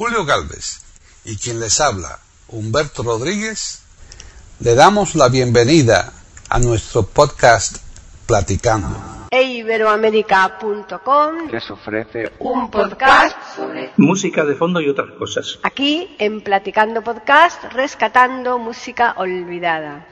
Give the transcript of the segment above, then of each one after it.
Julio Galvez y quien les habla, Humberto Rodríguez, le damos la bienvenida a nuestro podcast Platicando. E iberoamérica.com les ofrece un podcast sobre música de fondo y otras cosas. aquí en Platicando Podcast rescatando música olvidada.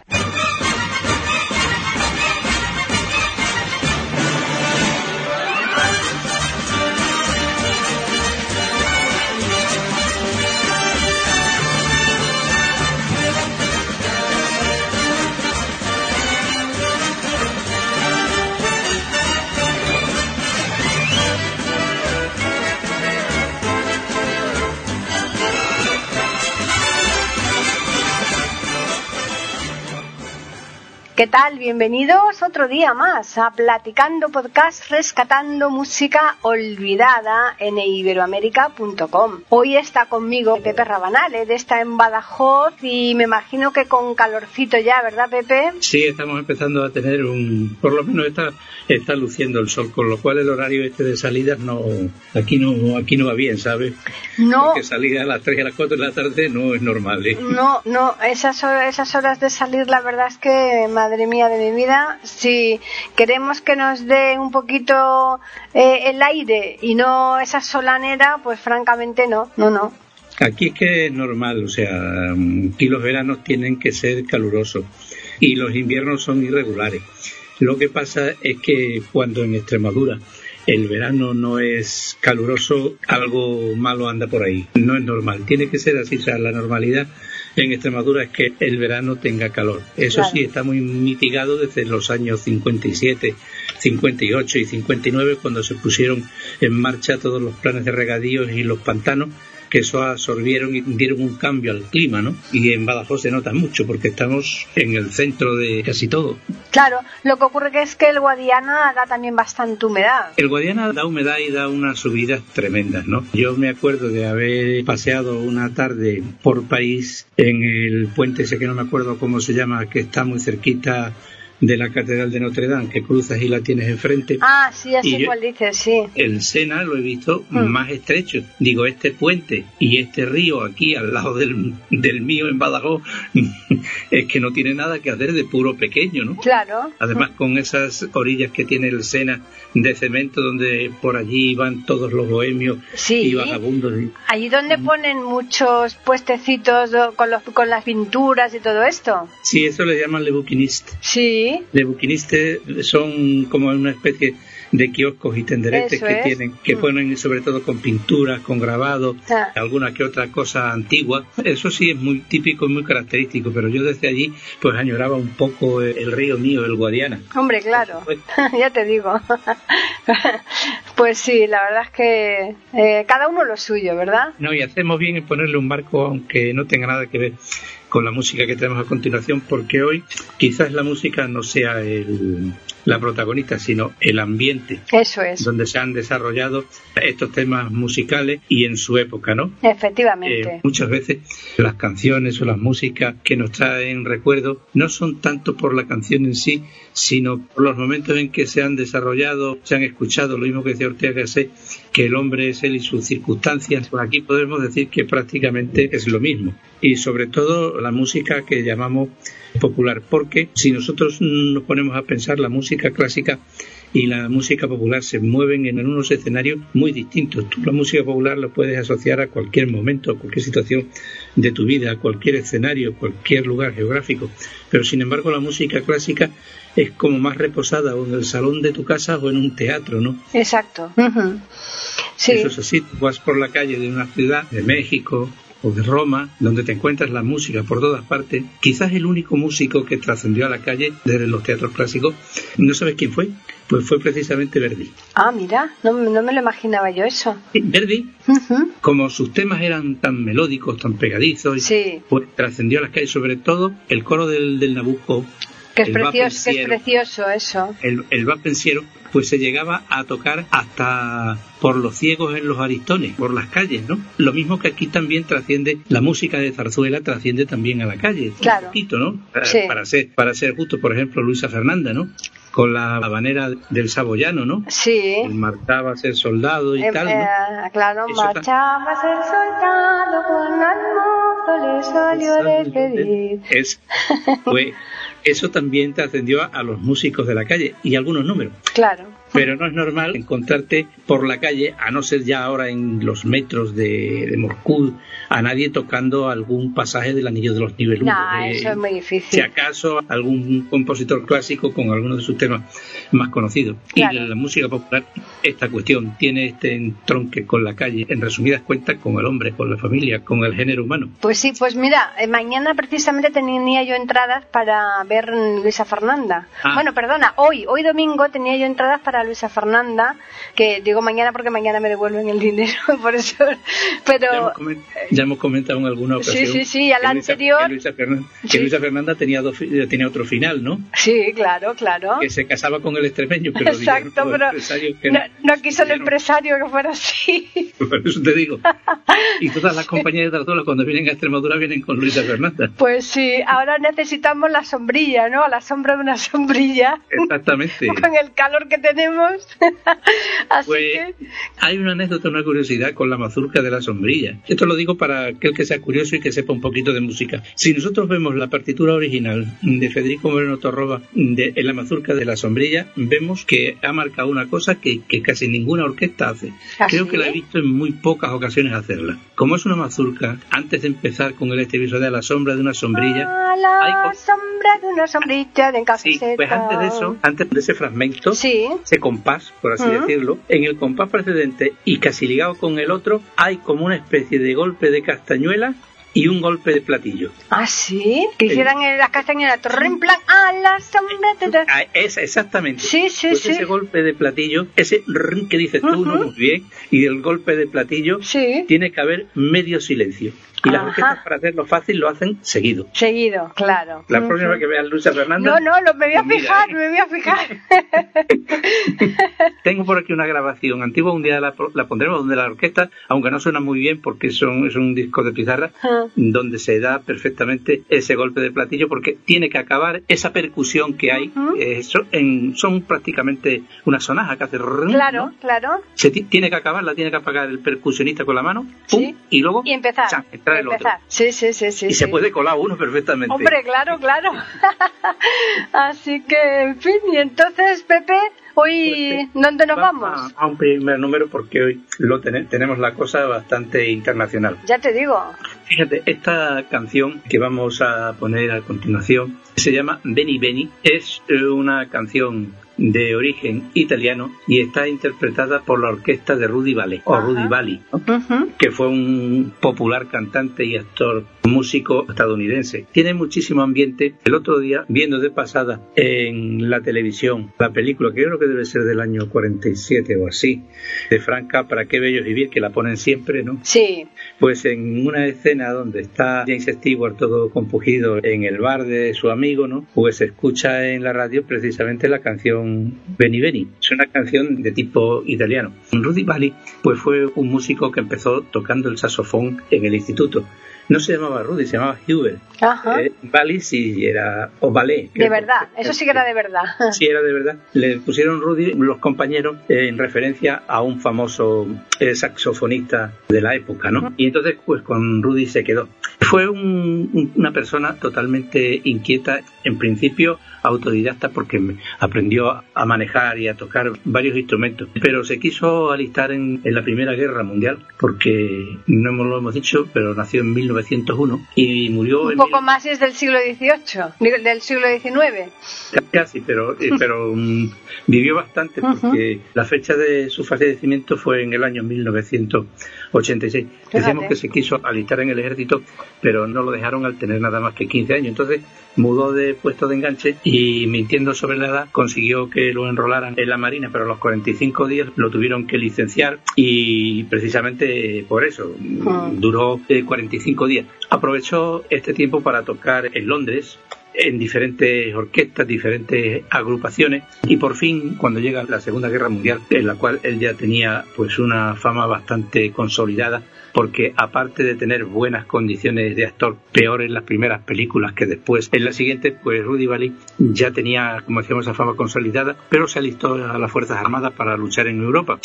¿Qué tal? Bienvenidos otro día más a Platicando Podcast Rescatando Música Olvidada en iberoamérica.com. Hoy está conmigo Pepe Rabanal, está en Badajoz y me imagino que con calorcito ya, ¿verdad Pepe? Sí, estamos empezando a tener un, por lo menos está, está luciendo el sol, con lo cual el horario este de salidas no, aquí no, aquí no va bien, ¿sabes? No, Porque salir a las 3 y a las 4 de la tarde no es normal, ¿eh? no, no, esas, esas horas de salir la verdad es que, madre mía de mi vida, si queremos que nos dé un poquito eh, el aire y no esa solanera, pues francamente no, no, no. Aquí es que es normal, o sea, aquí los veranos tienen que ser calurosos y los inviernos son irregulares. Lo que pasa es que cuando en Extremadura el verano no es caluroso, algo malo anda por ahí. No es normal, tiene que ser así, o sea, la normalidad en Extremadura es que el verano tenga calor. Eso Claro. sí está muy mitigado desde los años 57, 58 y 59 cuando se pusieron en marcha todos los planes de regadíos y los pantanos que eso absorbieron y dieron un cambio al clima, ¿no? Y en Badajoz se nota mucho porque estamos en el centro de casi todo. Claro, lo que ocurre que es que el Guadiana da también bastante humedad. El Guadiana da humedad y da unas subidas tremendas, ¿no? Yo me acuerdo de haber paseado una tarde por París en el puente ese que no me acuerdo cómo se llama, que está muy cerquita de la Catedral de Notre Dame, que cruzas y la tienes enfrente. Ah, sí, yo- cuál dices, sí. El Sena lo he visto Mm. más estrecho. Digo, este puente y este río aquí al lado del, del mío en Badajoz es que no tiene nada que hacer de puro pequeño, ¿no? Claro. Además, con esas orillas que tiene el Sena de cemento, donde por allí van todos los bohemios Sí. y vagabundos. y- Allí donde ponen muchos puestecitos con, los, con las pinturas y todo esto. Sí, eso le llaman le bouquiniste. Sí, Le bouquiniste son como una especie de kioscos y tenderetes Eso que es. tienen, que Mm. ponen sobre todo con pinturas, con grabados, Ah. alguna que otra cosa antigua. Eso sí es muy típico y muy característico, pero yo desde allí pues añoraba un poco el, río mío, el Guadiana. hombre, claro. Ya te digo. pues sí, la verdad es que eh, cada uno lo suyo, ¿verdad? No, y hacemos bien en ponerle un marco, aunque no tenga nada que ver con la música que tenemos a continuación, porque hoy quizás la música no sea el- la protagonista, sino el ambiente Eso es, donde se han desarrollado estos temas musicales y en su época, ¿no? efectivamente. Eh, muchas veces las canciones o las músicas que nos traen recuerdos no son tanto por la canción en sí, sino por los momentos en que se han desarrollado, se han escuchado, lo mismo que decía Ortega Gasset, que el hombre es él y sus circunstancias. Pues aquí podemos decir que prácticamente es lo mismo. Y sobre todo la música que llamamos popular, porque si nosotros nos ponemos a pensar la música clásica y la música popular se mueven en unos escenarios muy distintos. Tú la música popular la puedes asociar a cualquier momento, a cualquier situación de tu vida, a cualquier escenario, cualquier lugar geográfico. Pero sin embargo la música clásica es como más reposada o en el salón de tu casa o en un teatro, ¿no? Exacto. Ujú. Sí, Eso es así, tú vas por la calle de una ciudad, de México o de Roma, donde te encuentras la música por todas partes. Quizás el único músico que trascendió a la calle desde los teatros clásicos, ¿no sabes quién fue? Pues fue precisamente Verdi. Ah, mira, no, no me lo imaginaba yo eso. Verdi, como sus temas eran tan melódicos, tan pegadizos, Sí. pues trascendió a las calles, sobre todo el coro del, del Nabucco, Que es, precioso, que es precioso eso. el, el vapensiero, pues se llegaba a tocar hasta por los ciegos en los aristones, por las calles, ¿no? Lo mismo que aquí también trasciende, la música de zarzuela trasciende también a la calle, Claro. un poquito, ¿no? Para, Sí. para ser, para ser justo, por ejemplo, Luisa Fernanda, ¿no? con la habanera del saboyano, ¿no? Sí. El marchaba a ser soldado y Eh, tal, ¿no? eh, claro, Eso marchaba a ser soldado con al mozo le salió de pedir. Es, pues, eso también te ascendió a, a los músicos de la calle y algunos números. Claro. Pero no es normal encontrarte por la calle, a no ser ya ahora en los metros de, de Moscú, a nadie tocando algún pasaje del Anillo de los Nibelungos. No, Eh, eso es muy si difícil. acaso algún compositor clásico con alguno de sus temas más conocidos. Claro. Y de la música popular, esta cuestión tiene este entronque con la calle, en resumidas cuentas, con el hombre, con la familia, con el género humano. Pues sí, pues mira, eh, mañana precisamente tenía yo entradas para ver Luisa Fernanda. Ah. Bueno, perdona, hoy, hoy domingo tenía yo entradas para Luisa Fernanda, que digo mañana porque mañana me devuelven el dinero, por eso. Ya Pero hemos, ya hemos comentado en alguna Sí, ocasión. sí, sí, a la que Luisa- anterior- Que Luisa, Fernan- que Sí. Luisa Fernanda tenía, dos fi- tenía otro final, ¿no? sí, claro, claro. Que se casaba con el extremeño, pero Exacto, pero que no, no quiso el empresario que fuera así. Por eso te digo. Y todas las compañías de Tartola cuando vienen a Extremadura vienen con Luisa Fernanda. Pues sí, ahora necesitamos la sombrilla, ¿no? La sombra de una sombrilla. Exactamente. Con el calor que tenemos. Así Pues que. hay una anécdota, una curiosidad con la mazurca de la sombrilla. Esto lo digo para aquel que sea curioso y que sepa un poquito de música. Si nosotros vemos la partitura original de Federico Moreno Torroba de, en la mazurca de la sombrilla, vemos que ha marcado una cosa que, que casi ninguna orquesta hace. ¿Ah, Creo que la he visto en muy pocas ocasiones hacerla. Como es una mazurca, antes de empezar con el estribillo de la sombra de una sombrilla, A hay la co- sombra de una sombrilla de Sí, pues antes de eso, antes de ese fragmento, Sí. Compás, por así decirlo, en el compás precedente y casi ligado con el otro, hay como una especie de golpe de castañuela y un golpe de platillo. ¿Ah, sí? Que hicieran las castañuelas torre en plan a la sombra de... Ah, esa, exactamente. Sí, sí, Pues sí. ese golpe de platillo, ese que dices tú, no muy bien, y el golpe de platillo, Sí. tiene que haber medio silencio. Y las orquestas, para hacerlo fácil, lo hacen seguido. Seguido, claro. La próxima vez que veas Luisa Fernanda. No, no, lo, me voy a pues mira, fijar, ¿eh? me voy a fijar. Tengo por aquí una grabación antigua, un día la, la pondremos donde la orquesta, aunque no suena muy bien porque son, es un disco de pizarra, donde se da perfectamente ese golpe de platillo porque tiene que acabar esa percusión que hay. Eh, son, en- son prácticamente una sonaja que hace Claro, ¿no? claro. Se ti- tiene que acabarla, tiene que apagar el percusionista con la mano, ¡pum! Sí. y luego Y empezar. ¡chan! entrar otro. Sí, sí, sí, sí. Y se puede colar uno perfectamente. Hombre, claro, claro. Así que, en fin, y entonces, Pepe, hoy, Pues, ¿dónde nos Vamos vamos? A, a un primer número porque hoy lo tene- tenemos la cosa bastante internacional. Ya te digo. Fíjate, esta canción que vamos a poner a continuación se llama Beni Beni. Es eh, una canción de origen italiano y está interpretada por la orquesta de Rudy Valli, o. Rudy Valli, que fue un popular cantante y actor músico estadounidense. Tiene muchísimo ambiente. El otro día, viendo de pasada en la televisión la película, que yo creo que debe ser del año 47 o así, de Frank Capra, Qué bello vivir, que la ponen siempre, ¿no? Sí. Pues en una escena donde está James Stewart todo compugido en el bar de su amigo, ¿no? Pues se escucha en la radio precisamente la canción Beni Beni. Es una canción de tipo italiano. Rudy Valli, pues fue un músico que empezó tocando el saxofón en el instituto. No se llamaba Rudy, se llamaba Hubert. Ajá. Eh, sí era, o Ballet. de verdad, eso sí que era de verdad. Sí, era de verdad. Le pusieron Rudy los compañeros eh, en referencia a un famoso eh, saxofonista de la época, ¿no? Y entonces, pues con Rudy se quedó. Fue un- un- una persona totalmente inquieta, en principio autodidacta, porque aprendió a manejar y a tocar varios instrumentos, pero se quiso alistar en, en la Primera Guerra Mundial, porque no lo hemos dicho, pero nació en 1901 y murió Un en poco mil- más es del siglo XVIII, del siglo XIX. Casi, pero, eh, pero mm, vivió bastante porque la fecha de su fallecimiento fue en el año 1986. Decíamos Fíjate. que se quiso alistar en el ejército, pero no lo dejaron al tener nada más que 15 años. Entonces mudó de puesto de enganche y mintiendo sobre la edad consiguió que lo enrolaran en la Marina, pero a los 45 días lo tuvieron que licenciar y precisamente por eso mm, Ah. duró eh, 45 Aprovechó este tiempo para tocar en Londres en diferentes orquestas, diferentes agrupaciones y por fin cuando llega la Segunda Guerra Mundial, en la cual él ya tenía pues una fama bastante consolidada, porque aparte de tener buenas condiciones de actor, peor en las primeras películas que después, en la siguiente, pues Rudy Valley ya tenía, como decíamos, esa fama consolidada, pero se alistó a las Fuerzas Armadas para luchar en Europa.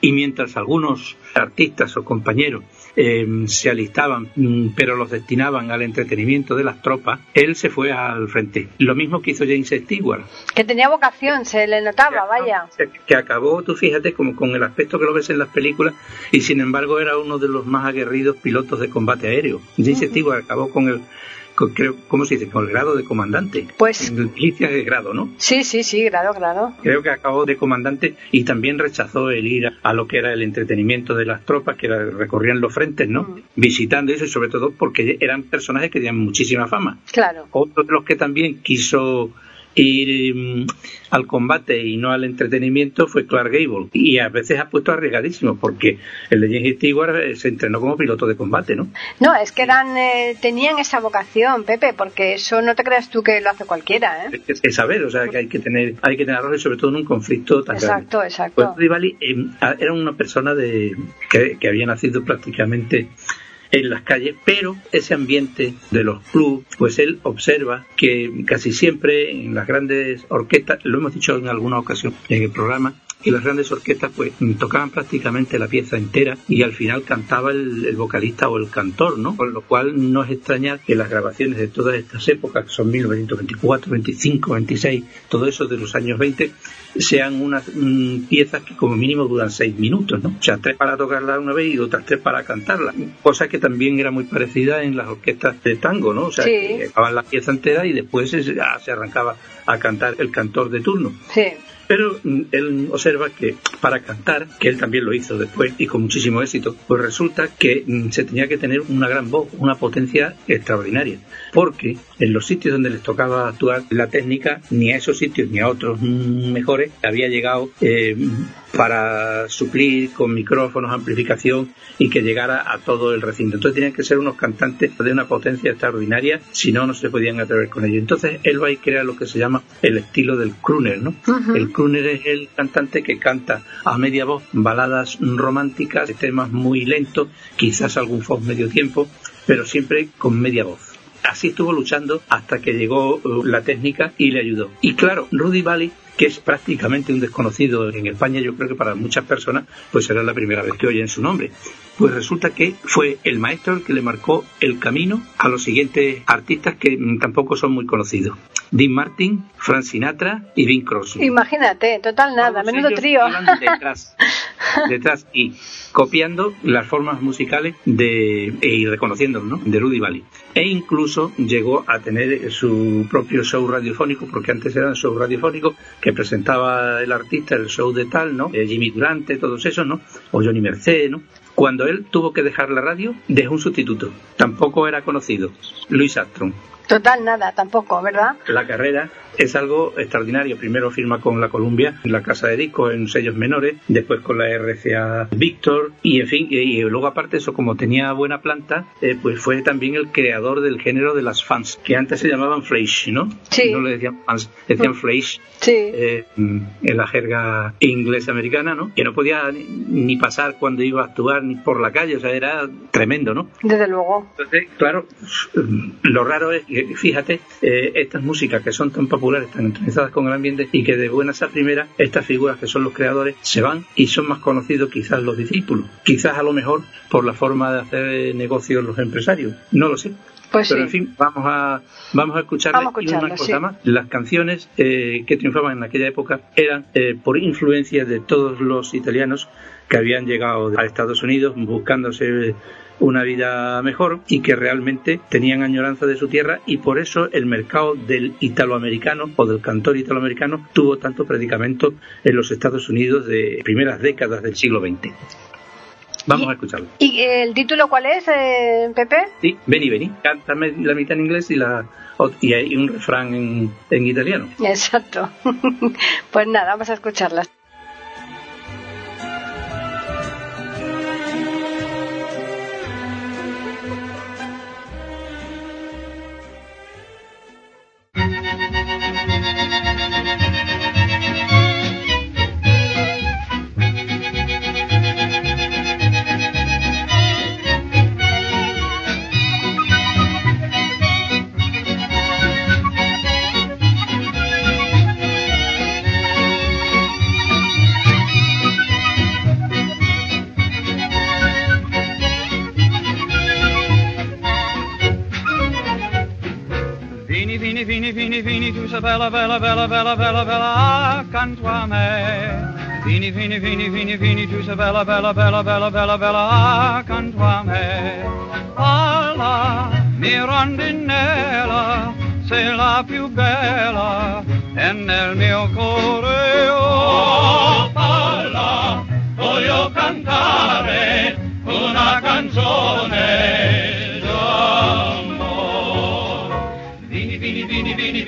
Y mientras algunos artistas o compañeros eh, se alistaban, mm, pero los destinaban al entretenimiento de las tropas, él se fue al frente. Lo mismo que hizo James Stewart. Que tenía vocación, se le notaba, vaya. Que acabó, tú fíjate, como con el aspecto que lo ves en las películas, y sin embargo era uno de los más aguerridos pilotos de combate aéreo. James Stewart acabó con el creo, ¿cómo se dice? Con el grado de comandante. Pues. Milicia de grado, ¿no? Sí, sí, sí, grado, grado. Creo que acabó de comandante y también rechazó el ir a lo que era el entretenimiento de las tropas que recorrían los frentes, ¿no? Mm. Visitando eso y sobre todo porque eran personajes que tenían muchísima fama. Claro. Otro de los que también quiso ir mm, al combate y no al entretenimiento fue Clark Gable. Y a veces ha puesto arriesgadísimo, porque el de James Stewart se entrenó como piloto de combate, ¿no? No, es que eran, eh, tenían esa vocación, Pepe, porque eso no te creas tú que lo hace cualquiera, ¿eh? Es, saber, o sea, que hay que tener, hay que tener sobre todo en un conflicto tan exacto, Exacto, pues era una persona de que, que había nacido prácticamente en las calles, pero ese ambiente de los clubs, pues él observa que casi siempre en las grandes orquestas, lo hemos dicho en alguna ocasión en el programa, y las grandes orquestas pues tocaban prácticamente la pieza entera y al final cantaba el, vocalista o el cantor, ¿no? Con lo cual no es extrañar que las grabaciones de todas estas épocas, que son 1924, 25, 26, todo eso de los años 20, sean unas mm, piezas que como mínimo duran seis minutos, ¿no? O sea, tres para tocarla una vez y otras tres para cantarla. Cosa que también era muy parecida en las orquestas de tango, ¿no? O sea, que acababan la pieza entera y después se, se arrancaba a cantar el cantor de turno. Sí. Pero mm, él observa que para cantar, que él también lo hizo después y con muchísimo éxito, pues resulta que mm, se tenía que tener una gran voz, una potencia extraordinaria. Porque en los sitios donde les tocaba actuar, la técnica, ni a esos sitios ni a otros mejores, había llegado eh, para suplir con micrófonos, amplificación y que llegara a todo el recinto. Entonces tenían que ser unos cantantes de una potencia extraordinaria, si no, no se podían atrever con ello. Entonces él va y crea lo que se llama el estilo del crooner, ¿no? El crooner es el cantante que canta a media voz baladas románticas, temas muy lentos, quizás algún folk medio tiempo, pero siempre con media voz. Así estuvo luchando hasta que llegó uh, la técnica y le ayudó. Y claro, Rudy Valley que es prácticamente un desconocido en España, yo creo que para muchas personas pues será la primera vez que oyen su nombre. Pues resulta que fue el maestro el que le marcó el camino a los siguientes artistas que tampoco son muy conocidos. Dean Martin, Frank Sinatra y Bing Crosby. Imagínate, total nada, menudo trío. Detrás, detrás y copiando las formas musicales de, y reconociéndolo, ¿no? de Rudy Valley. E incluso llegó a tener su propio show radiofónico, porque antes eran show radiofónicos que presentaba el artista, el show de tal, ¿no? Eh, Jimmy Durante, todos esos, ¿no? O Johnny Merced, ¿no? Cuando él tuvo que dejar la radio, dejó un sustituto. Tampoco era conocido, Luis Armstrong. Total, nada, tampoco, ¿verdad? La carrera es algo extraordinario. Primero firma con la Columbia, en la casa de discos, en sellos menores, después con la RCA Victor, y en fin, y, luego aparte eso, como tenía buena planta, eh, pues fue también el creador del género de las fans, que antes se llamaban flash, ¿no? Sí. No le decían fans, decían flash. Sí. Eh, en la jerga inglesa americana, ¿no? Que no podía ni pasar cuando iba a actuar ni por la calle, o sea, era tremendo, ¿no? Desde luego. Entonces, claro, lo raro es que, fíjate, eh, estas músicas que son tan populares están entronizadas con el ambiente y que de buenas a primeras estas figuras que son los creadores se van y son más conocidos quizás los discípulos, quizás a lo mejor por la forma de hacer negocios los empresarios, no lo sé. Pues Pero en fin, vamos a, vamos a escuchar una cosa más. Las canciones eh, que triunfaban en aquella época eran eh, por influencia de todos los italianos que habían llegado a Estados Unidos buscándose una vida mejor y que realmente tenían añoranza de su tierra y por eso el mercado del italoamericano o del cantor italoamericano tuvo tanto predicamento en los Estados Unidos de primeras décadas del siglo XX. Vamos a escucharlo. ¿Y el título cuál es, eh, Pepe? Sí, Vení, Vení. Canta la mitad en inglés y la y hay un refrán en, en italiano. Exacto. pues nada, vamos a escucharla. Vini, vini, vini, tu sei bella, bella, bella, bella, bella, bella accanto a me. Vini, vini, vini, vini, vini, tu sei bella, bella, bella, bella, bella, bella accanto a me. Alla mia rondinella, sei la più bella, e nel mio cuore, oh, alla, voglio cantare una canzone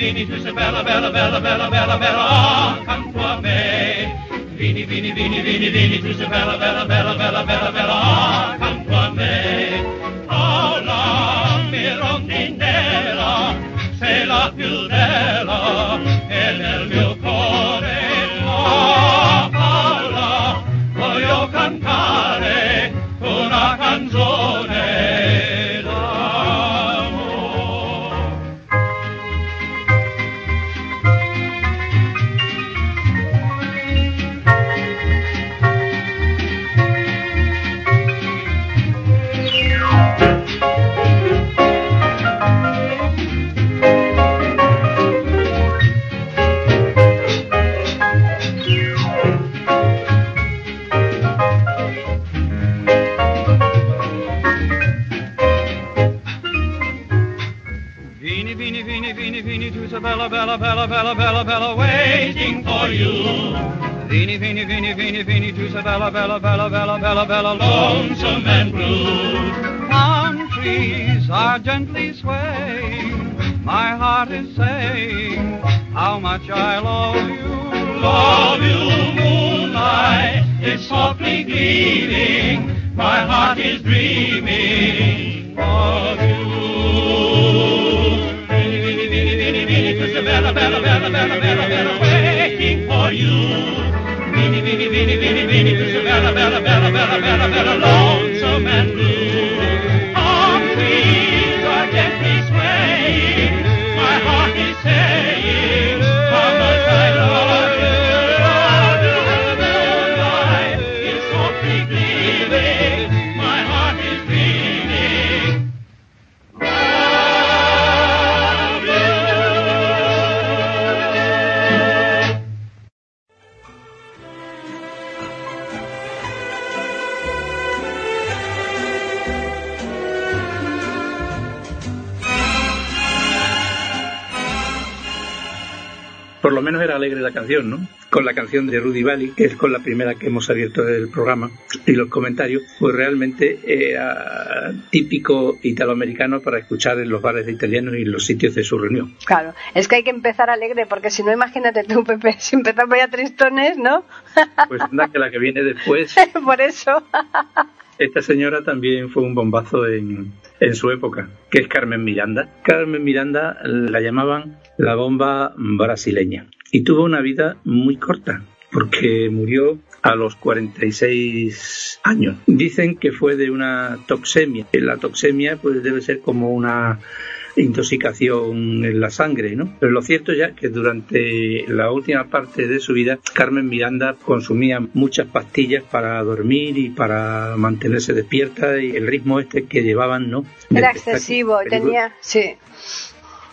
vini, tu sei bella, bella, bella, bella, bella, bella, accanto a me. Vini, vini, vini, vini, vini, tu sei bella, bella, bella, bella, bella, bella, accanto a me. Oh, la mia rondinella, sei la più bella, bella, bella, bella, bella, waiting for you. Vini, vini, vini, vini, vini, sei bella, bella, bella, bella, bella, bella, lonesome and blue. Palm trees are gently swaying, my heart is saying how much I love you. Love you, moonlight, it's softly gleaming, my heart is dreaming of you. better, better, better, better, better waiting for you. Beanie, beanie, beanie, beanie, beanie, better, better, better, better, better, better, lonesome and blue. La canción, ¿no? Con la canción de Rudy Valley, que es con la primera que hemos abierto el programa, y los comentarios, pues realmente era típico italoamericano para escuchar en los bares de italianos y en los sitios de su reunión. Claro, es que hay que empezar alegre, porque si no, imagínate tú, Pepe, si empezamos ya tristones, ¿no? Pues anda que la que viene después, Por eso. esta señora también fue un bombazo en, en su época, que es Carmen Miranda. Carmen Miranda la llamaban la bomba brasileña y tuvo una vida muy corta porque murió a los 46 años. Dicen que fue de una toxemia. La toxemia pues debe ser como una intoxicación en la sangre, ¿no? Pero lo cierto ya que durante la última parte de su vida Carmen Miranda consumía muchas pastillas para dormir y para mantenerse despierta y el ritmo este que llevaban, ¿no? Era excesivo, tenía, sí.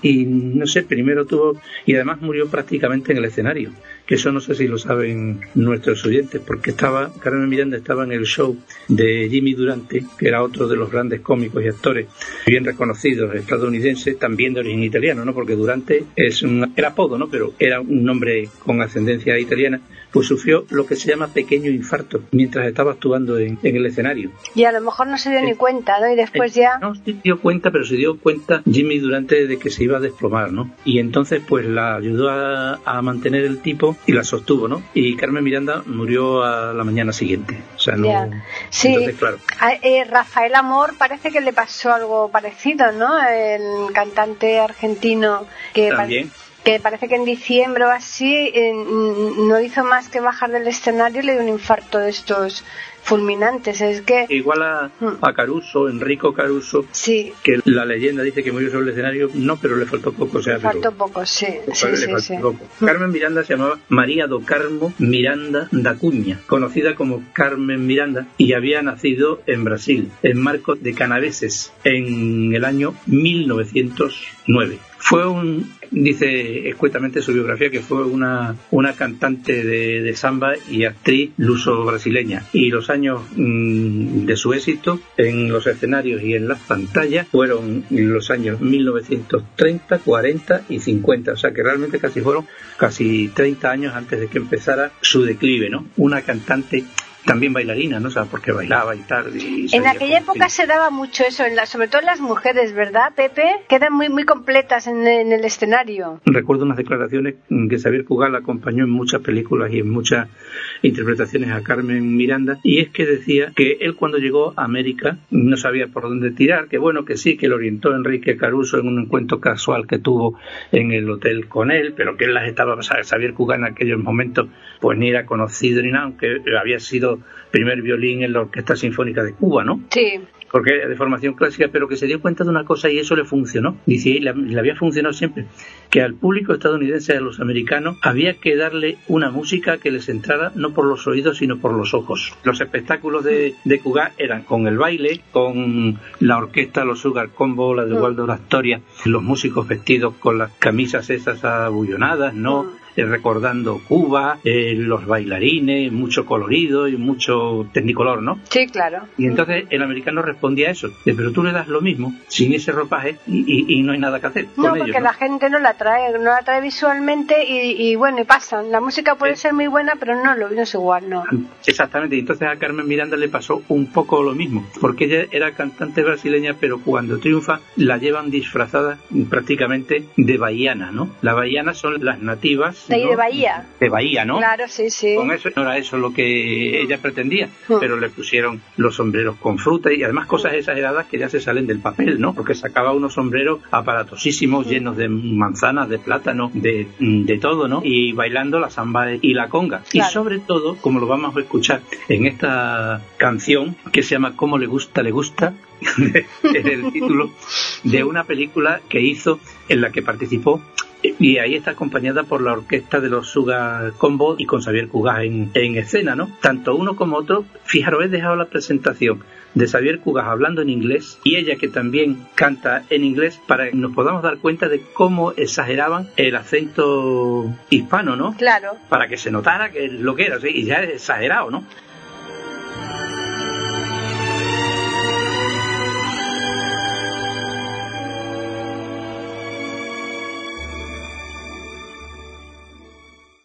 Y no sé, primero tuvo y además murió prácticamente en el escenario, que eso no sé si lo saben nuestros oyentes, porque estaba, Carmen Miranda estaba en el show de Jimmy Durante, que era otro de los grandes cómicos y actores bien reconocidos estadounidenses, también de origen italiano, ¿no? Porque Durante es un, era apodo, ¿no? Pero era un nombre con ascendencia italiana, pues sufrió lo que se llama pequeño infarto mientras estaba actuando en, en el escenario. Y a lo mejor no se dio ni cuenta, ¿no? Y después Eh, ya. No se dio cuenta, pero se dio cuenta Jimmy Durante de que se iba a desplomar, ¿no? Y entonces pues la ayudó a, a mantener el tipo y la sostuvo, ¿no? Y Carmen Miranda murió a la mañana siguiente. O sea, no... Ya. Sí. Entonces, claro. A- eh, Rafael Amor parece que le pasó algo parecido, ¿no? El cantante argentino que, También. Que parece que en diciembre o así eh, no hizo más que bajar del escenario y le dio un infarto de estos fulminantes. Es que. Igual a, Mm. a Caruso, Enrico Caruso, Sí, que la leyenda dice que murió sobre el escenario, no, pero le faltó poco, o sea, pero- faltó poco, sí. Sí, le sí, faltó sí. poco. Carmen Miranda se llamaba María do Carmo Miranda da Cunha, conocida como Carmen Miranda, y había nacido en Brasil, en Marcos de Canaveses, en el año 1909. Fue un, dice escuetamente su biografía, que fue una, una cantante de, de samba y actriz luso-brasileña. Y los años mm, de su éxito en los escenarios y en las pantallas fueron los años 1930, 40 y 50. O sea que realmente casi fueron casi 30 años antes de que empezara su declive, ¿no? Una cantante también bailarina, ¿no? O sea, porque bailaba y tal. y En aquella época se daba mucho eso, en la- sobre todo en las mujeres, ¿verdad, Pepe? Quedan muy muy completas en, en el escenario. Recuerdo unas declaraciones que Xavier Cugal acompañó en muchas películas y en muchas interpretaciones a Carmen Miranda, y es que decía que él cuando llegó a América no sabía por dónde tirar, que bueno, que sí, que lo orientó Enrique Caruso en un encuentro casual que tuvo en el hotel con él, pero que él las estaba, o sea, Xavier Cugal en aquellos momentos pues ni era conocido ni nada, aunque había sido primer violín en la Orquesta Sinfónica de Cuba, ¿no? Sí, porque era de formación clásica, pero que se dio cuenta de una cosa y eso le funcionó. Dice, y le, había funcionado siempre, que al público estadounidense, a los americanos, había que darle una música que les entrara no por los oídos, sino por los ojos. Los espectáculos de, de Cugat eran con el baile, con la orquesta, los Sugar Combo, la de Mm. Waldo Astoria, los músicos vestidos con las camisas esas abullonadas, ¿no? Mm. Recordando Cuba, eh, los bailarines, mucho colorido y mucho tecnicolor, ¿no? sí, claro. Y entonces el americano respondía a eso, de, pero tú le das lo mismo, sin ese ropaje, y, y- y no hay nada que hacer. No, con porque ellos, ¿no? la gente no la trae, no la trae visualmente y, y bueno, y pasan. La música puede Sí. ser muy buena, pero no lo no es igual, no. Exactamente, y entonces a Carmen Miranda le pasó un poco lo mismo, porque ella era cantante brasileña, pero cuando triunfa la llevan disfrazada prácticamente de bahiana, ¿no? Las bahianas son las nativas De ahí ¿no? de Bahía. de Bahía, ¿no? Claro, sí, sí. Con eso no era eso lo que ella pretendía, Mm. pero le pusieron los sombreros con fruta y además cosas exageradas que ya se salen del papel, ¿no? Porque sacaba unos sombreros aparatosísimos Mm. llenos de manzanas, de plátano, de, de todo, ¿no? Y bailando la samba y la conga. Claro. Y sobre todo, como lo vamos a escuchar en esta canción que se llama Cómo le gusta, le gusta, es el título de una película que hizo en la que participó y ahí está acompañada por la orquesta de los Sugar Combo y con Xavier Cugas en, en escena, ¿no? Tanto uno como otro, fijaros, he dejado la presentación de Xavier Cugas hablando en inglés y ella que también canta en inglés para que nos podamos dar cuenta de cómo exageraban el acento hispano, ¿no? Claro. Para que se notara que es lo que era, ¿sí? y ya es exagerado, ¿no?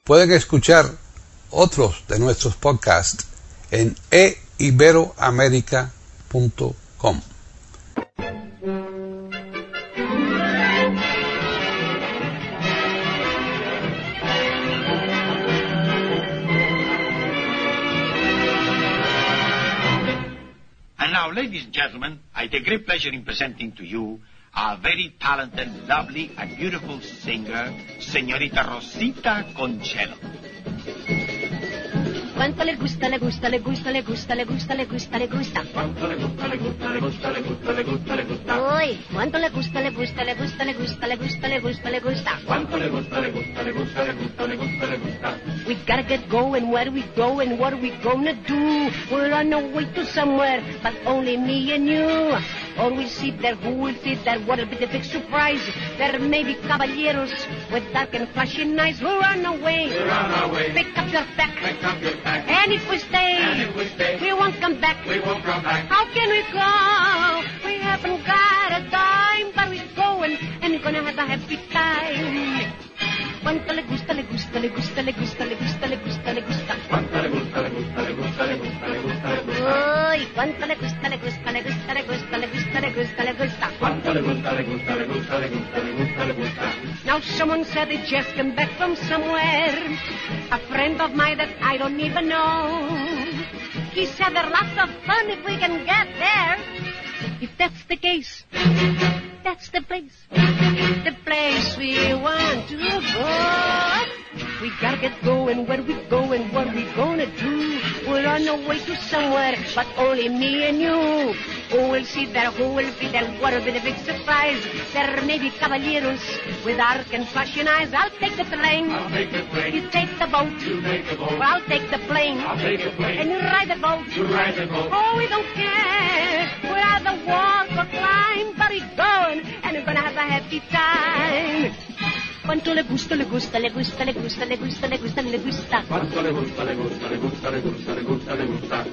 Pueden escuchar otros de nuestros podcasts en eiberoamerica.com. And now, ladies and gentlemen, I take great pleasure in presenting to you our very talented, lovely, and beautiful singer, Señorita Rosita Conchelo. Cuánto le gusta, le gusta, le gusta, le gusta, le gusta, le gusta, le gusta. Uy, cuánto le gusta, le gusta, le gusta, le gusta, le gusta, le gusta, le gusta. We gotta get going, where we going, what are we gonna do? We're on our way to somewhere, but only me and you. Always see there, who will sit there? What'll be the big surprise? There may be caballeros with dark and flashing eyes. who run away. our way. We're on. Pick up your pack. Pick up your pack. And if we stay, and if we stay, we won't come back. We won't come back. How can we go? We haven't got a dime, but we're going, and we're gonna have a happy time. Cuánto le gusta, le gusta, le gusta, le gusta, le gusta, le gusta, le gusta. Cuánto le gusta, le gusta, le gusta, le gusta, le gusta. Uy, cuánto le gusta, le gusta, le gusta, le. Now someone said they just came back from somewhere. A friend of mine that I don't even know. He said there's lots of fun if we can get there. If that's the case, that's the place. The place we want to go. We gotta get going, where we going, what we gonna do? We're on our way to somewhere, but only me and you. Who will see there? Who will be there? What will be the big surprise? There may be caballeros with arc and flashing eyes. I'll take the train. I'll take the train. You take the boat. You take the boat. Well, I'll take the plane. I'll take the plane. And you ride the boat. You ride the boat. Oh, we don't care. We're either walk or climb, we're going, and we're gonna have a happy time. Cuánto le gusta, le gusta, le gusta, le gusta, le gusta, le gusta, le gusta. Quanto le gusta, le gusta, le gusta, le gusta, le gusta, le gusta.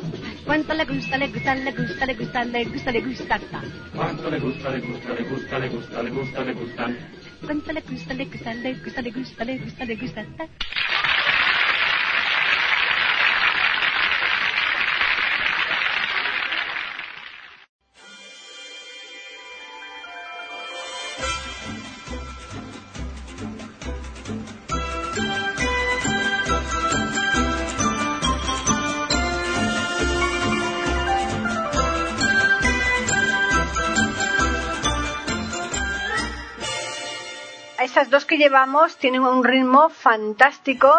Cuánto le gusta, le gusta, le gusta, le gusta, le gusta, le gusta. Quanto le gusta, le gusta, le gusta, le gusta, le gusta, le gusta. Cuánto le gusta, le gusta, le gusta, le gusta, le gusta, le gusta. Estas dos que llevamos tienen un ritmo fantástico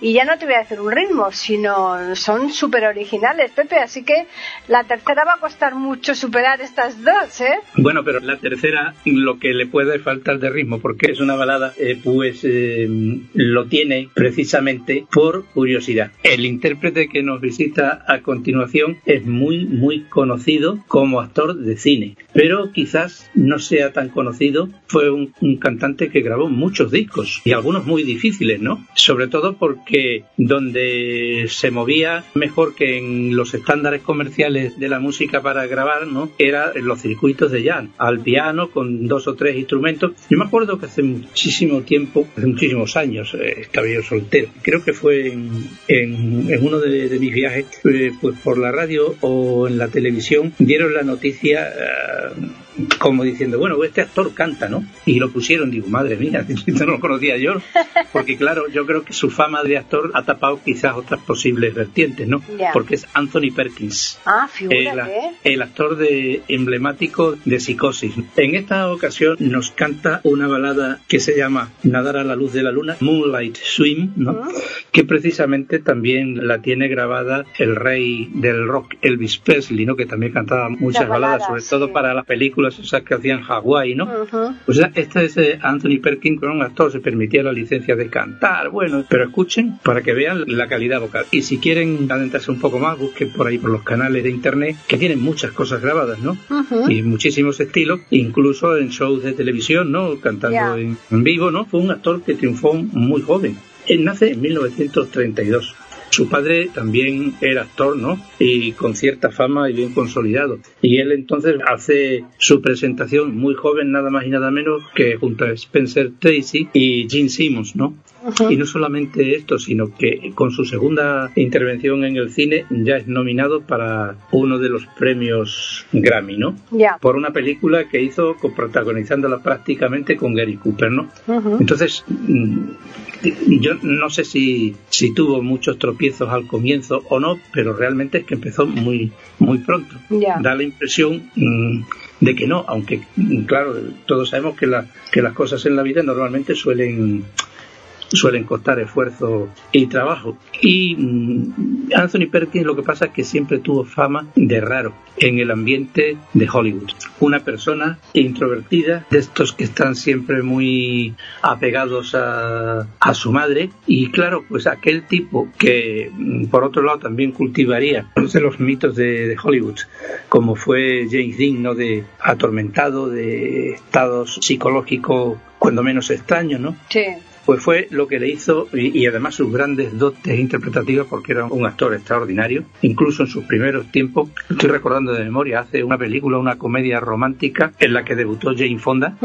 y ya no te voy a decir un ritmo, sino son súper originales, Pepe. Así que la tercera va a costar mucho superar estas dos, ¿eh? Bueno, pero la tercera lo que le puede faltar de ritmo, porque es una balada, eh, pues eh, lo tiene precisamente por curiosidad. El intérprete que nos visita a continuación es muy, muy conocido como actor de cine, pero quizás no sea tan conocido. Fue un, un cantante que grabó muchos discos y algunos muy difíciles, ¿no? Sobre todo porque donde se movía mejor que en los estándares comerciales de la música para grabar, ¿no? Era en los circuitos de jazz, al piano con dos o tres instrumentos. Yo me acuerdo que hace muchísimo tiempo, hace muchísimos años, eh, estaba yo soltero. Creo que fue en, en, en uno de, de, mis viajes, eh, pues por la radio o en la televisión, dieron la noticia. Uh, como diciendo, bueno, este actor canta, ¿no? Y lo pusieron, digo, madre mía, no lo conocía yo, porque claro, yo creo que su fama de actor ha tapado quizás otras posibles vertientes, ¿no? Ya. Porque es Anthony Perkins, Ah, el, el actor de emblemático de Psicosis. En esta ocasión nos canta una balada que se llama Nadar a la luz de la luna, Moonlight Swim, ¿no? Que precisamente también la tiene grabada el rey del rock Elvis Presley, ¿no? Que también cantaba muchas baladas, baladas, sobre sí. todo para las películas esas que hacían Hawái, ¿no? Ujú. O sea, esta es eh, Anthony Perkins, que era un actor, se permitía la licencia de cantar, bueno, pero escuchen para que vean la calidad vocal. Y si quieren adentrarse un poco más, busquen por ahí por los canales de internet, que tienen muchas cosas grabadas, ¿no? Y muchísimos estilos, incluso en shows de televisión, ¿no? Cantando en vivo, ¿no? Fue un actor que triunfó muy joven. Él nace en 1932. Su padre también era actor, ¿no? Y con cierta fama y bien consolidado. Y él entonces hace su presentación muy joven, nada más y nada menos que junto a Spencer Tracy y Gene Simmons, ¿no? Y no solamente esto, sino que con su segunda intervención en el cine ya es nominado para uno de los premios Grammy, ¿no? Ya. Por una película que hizo protagonizándola prácticamente con Gary Cooper, ¿no? Entonces, mm, yo no sé si, si tuvo muchos tropiezos al comienzo o no, pero realmente es que empezó muy, muy pronto. Da la impresión mm, de que no, aunque, mm, claro, todos sabemos que, la, que las cosas en la vida normalmente suelen suelen costar esfuerzo y trabajo. Y mm, Anthony Perkins lo que pasa es que siempre tuvo fama de raro en el ambiente de Hollywood. Una persona introvertida, de estos que están siempre muy apegados a, a su madre. Y claro, pues aquel tipo que mm, por otro lado también cultivaría de los mitos de, de Hollywood, como fue James Dean, ¿no? de atormentado, de estados psicológicos cuando menos extraños, ¿no? Sí. Pues fue lo que le hizo, y, y además sus grandes dotes interpretativas, porque era un actor extraordinario, incluso en sus primeros tiempos, estoy recordando de memoria, hace una película, una comedia romántica en la que debutó Jane Fonda,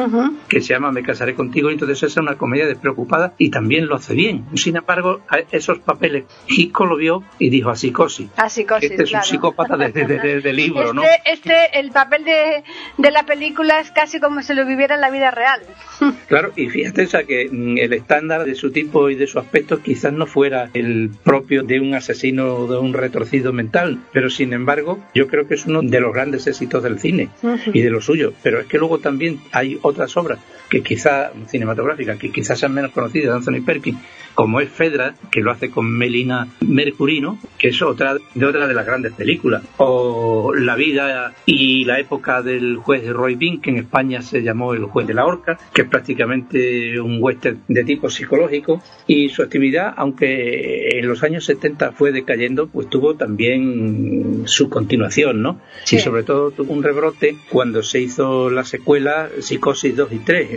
que se llama Me casaré contigo, y entonces esa es una comedia despreocupada y también lo hace bien. Sin embargo, a esos papeles, Hitchcock lo vio y dijo a psicosis. A psicosis, Este es un psicópata de, de- de- de libro, ¿no? Este, este, el papel de, de la película es casi como si lo viviera en la vida real. Claro, y fíjate, o sea, que mm, el estándar de su tipo y de su aspecto quizás no fuera el propio de un asesino o de un retorcido mental, pero sin embargo, yo creo que es uno de los grandes éxitos del cine y de lo suyo. Pero es que luego también hay otras obras que quizás cinematográficas que quizás sean menos conocidas de Anthony Perkins, como es Fedra, que lo hace con Melina Mercurino, que es otra de otra de las grandes películas, o La vida y la época del juez Roy Bean, que en España se llamó El juez de la horca, que es prácticamente un western de tipo psicológico, y su actividad, aunque en los años 70 fue decayendo, pues tuvo también su continuación, ¿no? Y sobre todo tuvo un rebrote cuando se hizo la secuela Psicosis 2 y 3.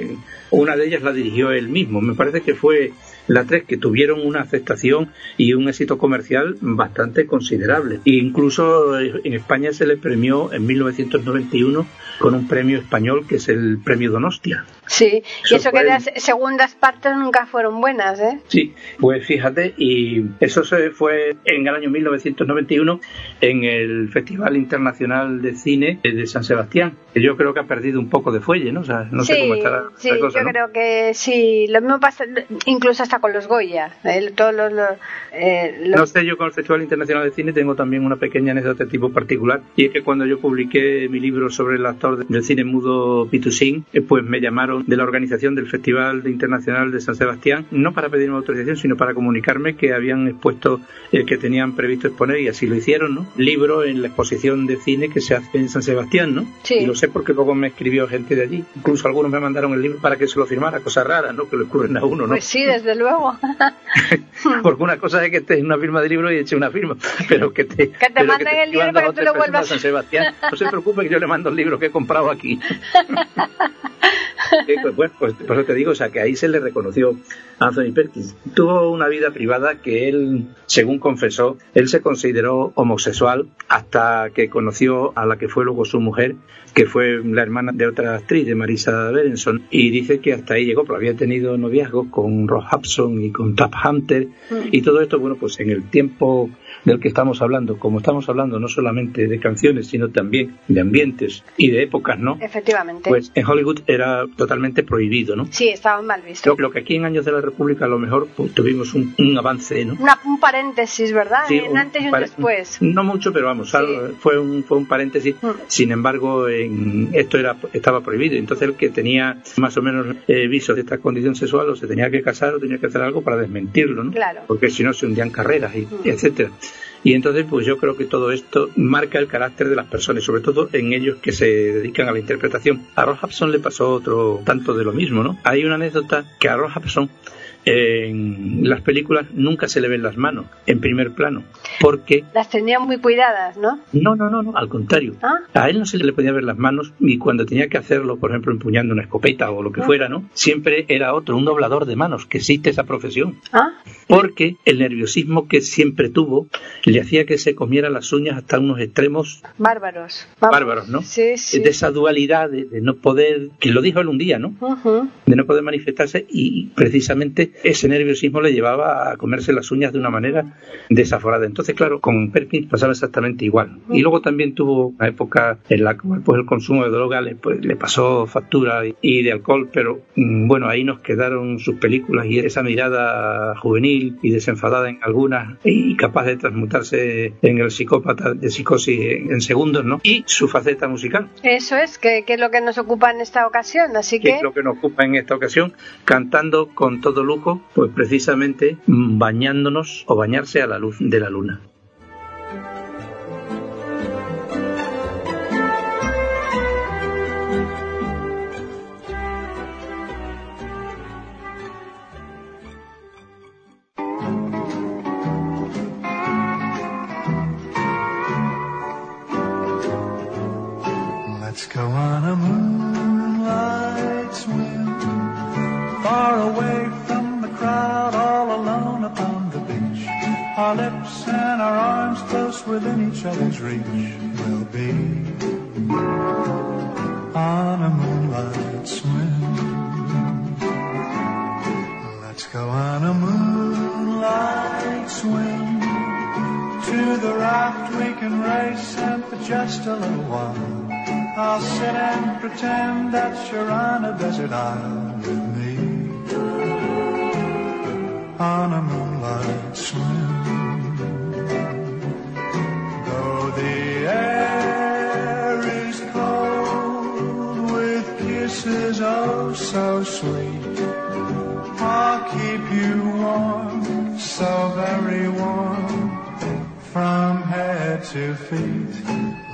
Una de ellas la dirigió él mismo. Me parece que fue la 3 que tuvieron una aceptación y un éxito comercial bastante considerable. E incluso en España se le premió en 1991 con un premio español que es el premio Donostia. Sí, y eso que las segundas partes nunca fueron buenas, ¿eh? Sí, pues fíjate, y eso se fue en el año 1991 en el Festival Internacional de Cine de San Sebastián, que yo creo que ha perdido un poco de fuelle, ¿no? O sea, no sí, sé cómo estará sí, la cosa, yo ¿no? creo que sí. Lo mismo pasa incluso hasta con los Goya. ¿eh? Todos los, los, eh, los- No sé, yo con el Festival Internacional de Cine tengo también una pequeña anécdota de tipo particular y es que cuando yo publiqué mi libro sobre el actor de- del cine mudo Pitu Singh, eh, pues me llamaron de la organización del Festival Internacional de San Sebastián, no para pedirme autorización, sino para comunicarme que habían expuesto, eh, que tenían previsto exponer, y así lo hicieron, ¿no? Libro en la exposición de cine que se hace en San Sebastián, ¿no? Sí. Y lo sé porque luego me escribió gente de allí. Incluso algunos me mandaron el libro para que se lo firmara, cosas raras, ¿no? Que le ocurren a uno, ¿no? Pues sí, desde luego. Porque una cosa es que estés en una firma de libro y eche una firma, pero que te, te pero manden el libro para que tú lo vuelvas. a San Sebastián. No se preocupe que yo le mando el libro que he comprado aquí. Sí, pues, bueno, pues por eso te digo, o sea, que ahí se le reconoció a Anthony Perkins. Tuvo una vida privada que él, según confesó, él se consideró homosexual hasta que conoció a la que fue luego su mujer, que fue la hermana de otra actriz, de Marisa Berenson, y dice que hasta ahí llegó, pero había tenido noviazgos con Ross Hudson y con Tab Hunter, y todo esto, bueno, pues en el tiempo del que estamos hablando, como estamos hablando no solamente de canciones, sino también de ambientes y de épocas, ¿no? Efectivamente. Pues en Hollywood era totalmente prohibido, ¿no? sí, estaban mal vistos. Lo, lo que aquí en Años de la República a lo mejor pues, tuvimos un, un avance, ¿no? Una- un paréntesis, ¿verdad? Sí, un antes y un después. No mucho, pero vamos, algo- fue, un, fue un paréntesis. Mm. Sin embargo, en, esto era estaba prohibido. Entonces, el que tenía más o menos eh, visos de esta condición sexual, o se tenía que casar o tenía que hacer algo para desmentirlo, ¿no? Claro. Porque si no, se hundían carreras, y, Mm. etcétera. Y entonces, pues yo creo que todo esto marca el carácter de las personas, sobre todo en ellos que se dedican a la interpretación. A Ross Hudson le pasó otro tanto de lo mismo, ¿no? Hay una anécdota que a Ross Hudson en las películas nunca se le ven las manos en primer plano, porque Las tenían muy cuidadas, ¿no? no, no, no, no, al contrario. Ah. A él no se le podía ver las manos y cuando tenía que hacerlo, por ejemplo, empuñando una escopeta o lo que Ah. fuera, ¿no? Siempre era otro, un doblador de manos, que existe esa profesión. Ah, Porque el nerviosismo que siempre tuvo le hacía que se comiera las uñas hasta unos extremos bárbaros. Vamos. bárbaros, ¿no? Sí, sí. De esa dualidad de, de no poder, que lo dijo él un día, ¿no? Ujú. de no poder manifestarse y precisamente ese nerviosismo le llevaba a comerse las uñas de una manera desaforada. Entonces, claro, con Perkins pasaba exactamente igual. Y luego también tuvo una época en la cual pues, el consumo de droga le, pues, le pasó factura y, de alcohol, pero mm, bueno, ahí nos quedaron sus películas y esa mirada juvenil y desenfadada en algunas y capaz de transmutarse en el psicópata de psicosis en, segundos, ¿no? Y su faceta musical. Eso es, que, que es lo que nos ocupa en esta ocasión. Así que que es lo que nos ocupa en esta ocasión, cantando con todo lujo, pues precisamente mm, bañándonos o bañarse a la luz de la luna. Our lips and our arms close within each other's reach. We'll be on a moonlight swim. Let's go on a moonlight swim. To the raft we can race, and for just a little while, I'll sit and pretend that you're on a desert island with me. On a moonlight swim. Oh so sweet, I'll keep you warm, so very warm, from head to feet.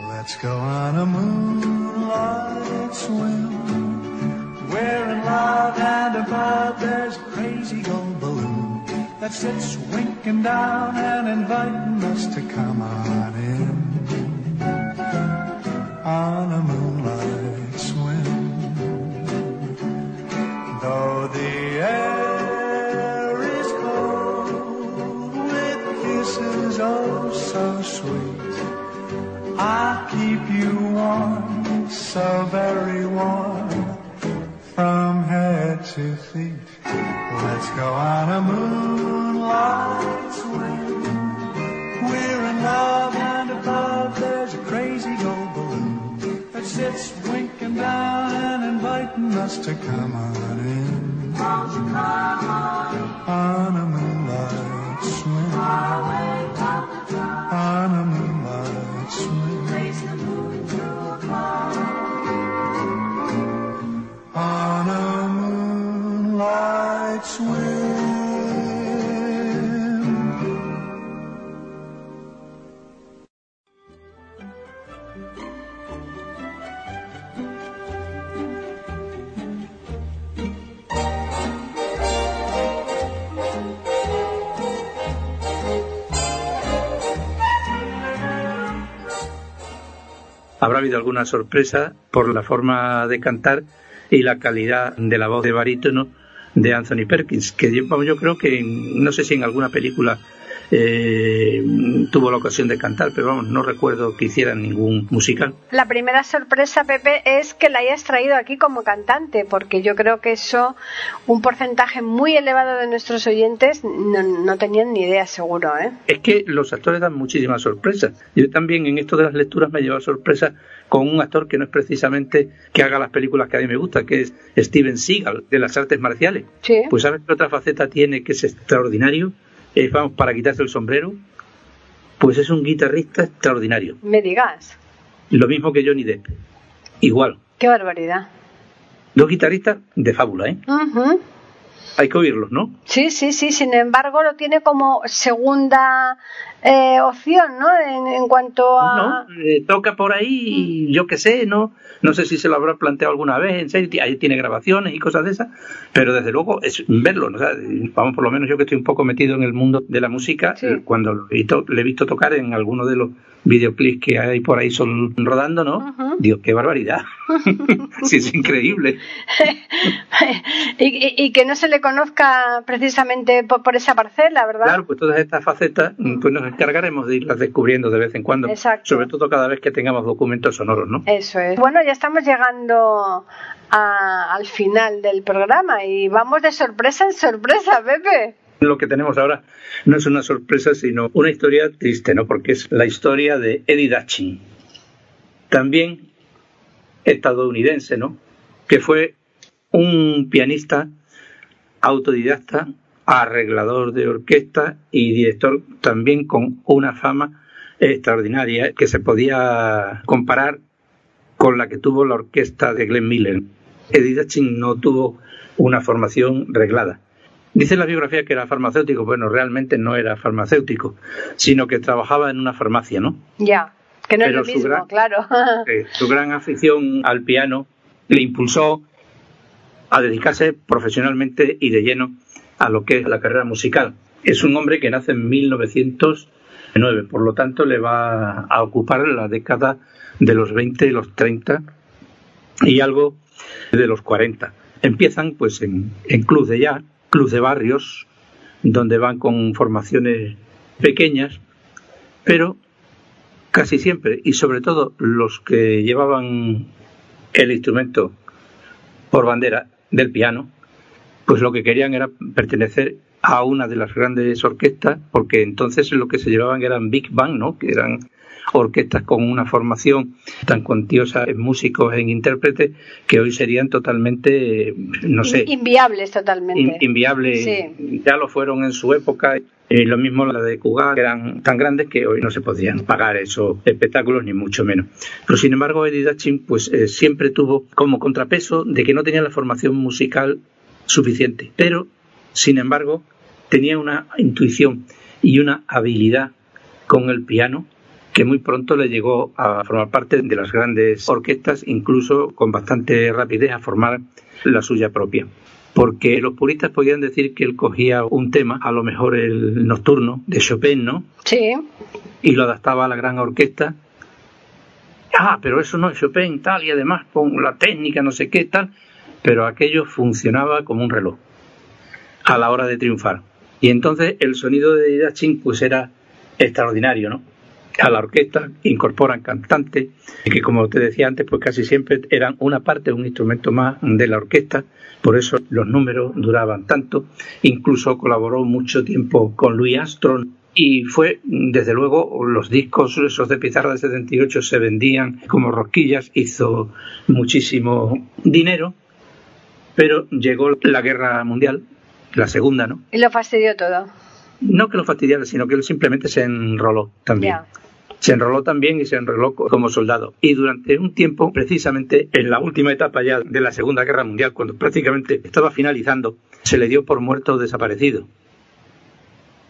Let's go on a moonlight swim. We're in love and above there's crazy gold balloon that sits winking down and inviting us to come on in. On a moonlight The air is cold with kisses oh so sweet, I'll keep you warm, so very warm, from head to feet. Let's go on a moonlight swim. We're in us to come on in. On a moonlight swim. On a moonlight swim. Habrá habido alguna sorpresa por la forma de cantar y la calidad de la voz de barítono de Anthony Perkins, que yo, yo creo que no sé si en alguna película eh, tuvo la ocasión de cantar, pero vamos, no recuerdo que hiciera ningún musical. La primera sorpresa, Pepe, es que la hayas traído aquí como cantante, porque yo creo que eso, un porcentaje muy elevado de nuestros oyentes no, no tenían ni idea, seguro, ¿eh? Es que los actores dan muchísimas sorpresas. Yo también en esto de las lecturas me he llevado sorpresa con un actor que no es precisamente que haga las películas que a mí me gusta, que es Steven Seagal, de las artes marciales. Sí. Pues ¿sabes qué otra faceta tiene que es extraordinario? Vamos, para quitarse el sombrero, pues es un guitarrista extraordinario. Me digas. Lo mismo que Johnny Depp. Igual. Qué barbaridad. Dos guitarristas de fábula, ¿eh? Ujú. Hay que oírlos, ¿no? Sí, sí, sí. Sin embargo, lo tiene como segunda eh, opción, ¿no? En, en cuanto a. No, eh, toca por ahí, y yo qué sé, ¿no? No sé si se lo habrá planteado alguna vez, en serio, ahí tiene grabaciones y cosas de esas, pero desde luego es verlo, ¿no? O sea, vamos, por lo menos yo que estoy un poco metido en el mundo de la música, Sí. eh, cuando lo he visto- le he visto tocar en alguno de los videoclips que hay por ahí son rodando, ¿no? Ujú. Digo, qué barbaridad. sí, es increíble. y, y- y que no se le conozca precisamente por, por esa parcela, ¿verdad? Claro, pues todas estas facetas, mm, pues nos encargaremos de irlas descubriendo de vez en cuando. Exacto. Sobre todo cada vez que tengamos documentos sonoros, ¿no? Eso es. Bueno, ya estamos llegando a- al final del programa y vamos de sorpresa en sorpresa, Pepe. Lo que tenemos ahora no es una sorpresa, sino una historia triste, ¿no? Porque es la historia de Eddie Dutchin, también estadounidense, ¿no? Que fue un pianista autodidacta, arreglador de orquesta y director también con una fama extraordinaria que se podía comparar con la que tuvo la orquesta de Glenn Miller. Eddie Dutchin no tuvo una formación reglada. Dice la biografía que era farmacéutico, bueno, realmente no era farmacéutico, sino que trabajaba en una farmacia, ¿no? Ya, que no Pero es lo mismo, gran- claro. Eh, su gran afición al piano le impulsó a dedicarse profesionalmente y de lleno a lo que es la carrera musical. Es un hombre que nace en 1909, por lo tanto le va a ocupar la década de los 20 y los 30 y algo de los 40. Empiezan pues en, en clubs de jazz, clubs de barrios, donde van con formaciones pequeñas, pero casi siempre, y sobre todo los que llevaban el instrumento por bandera del piano, pues lo que querían era pertenecer a una de las grandes orquestas, porque entonces lo que se llevaban eran big band, ¿no? Que eran orquestas con una formación tan cuantiosa en músicos, en intérpretes, que hoy serían totalmente, no sé. Inviables totalmente. inviables. Ya lo fueron en su época. Eh, lo mismo la de Cugat, que eran tan grandes que hoy no se podían pagar esos espectáculos, ni mucho menos. Pero sin embargo, Eddie Dachin pues, eh, siempre tuvo como contrapeso de que no tenía la formación musical suficiente. Pero, sin embargo, tenía una intuición y una habilidad con el piano que muy pronto le llegó a formar parte de las grandes orquestas, incluso con bastante rapidez a formar la suya propia. Porque los puristas podían decir que él cogía un tema, a lo mejor el nocturno de Chopin, ¿no? Sí. Y lo adaptaba a la gran orquesta. Ah, pero eso no es Chopin, tal, y además con la técnica, no sé qué, tal. Pero aquello funcionaba como un reloj a la hora de triunfar. Y entonces el sonido de Didachin pues era extraordinario, ¿no? A la orquesta incorporan cantantes, que como te decía antes, pues casi siempre eran una parte, un instrumento más de la orquesta, por eso los números duraban tanto. Incluso colaboró mucho tiempo con Louis Armstrong y fue, desde luego, los discos esos de pizarra de 78 se vendían como rosquillas, hizo muchísimo dinero, pero llegó la guerra mundial la segunda, ¿no? Y lo fastidió todo. No que lo fastidiara, sino que él simplemente se enroló también. Se enroló también y se enroló como soldado. Y durante un tiempo, precisamente en la última etapa ya de la Segunda Guerra Mundial, cuando prácticamente estaba finalizando, se le dio por muerto o desaparecido.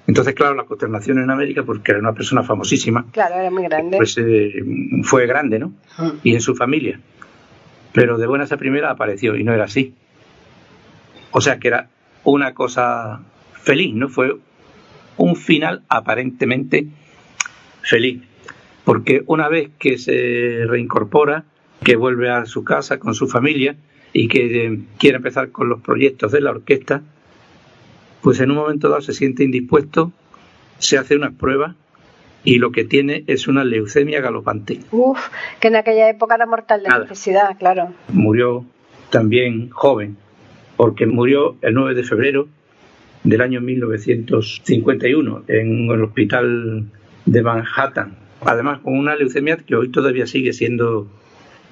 Entonces, claro, la consternación en América, porque era una persona famosísima. Claro, era muy grande. Pues eh, fue grande, ¿no? Y en su familia. Pero de buenas a primera apareció y no era así. O sea que era una cosa feliz, ¿no? Fue un final aparentemente feliz, porque una vez que se reincorpora, que vuelve a su casa con su familia y que eh, quiere empezar con los proyectos de la orquesta, pues en un momento dado se siente indispuesto, se hace unas pruebas y lo que tiene es una leucemia galopante. Uf, que en aquella época era mortal de necesidad, claro. Murió también joven, porque murió el 9 de febrero del año 1951 en el hospital de Manhattan. Además, con una leucemia que hoy todavía sigue siendo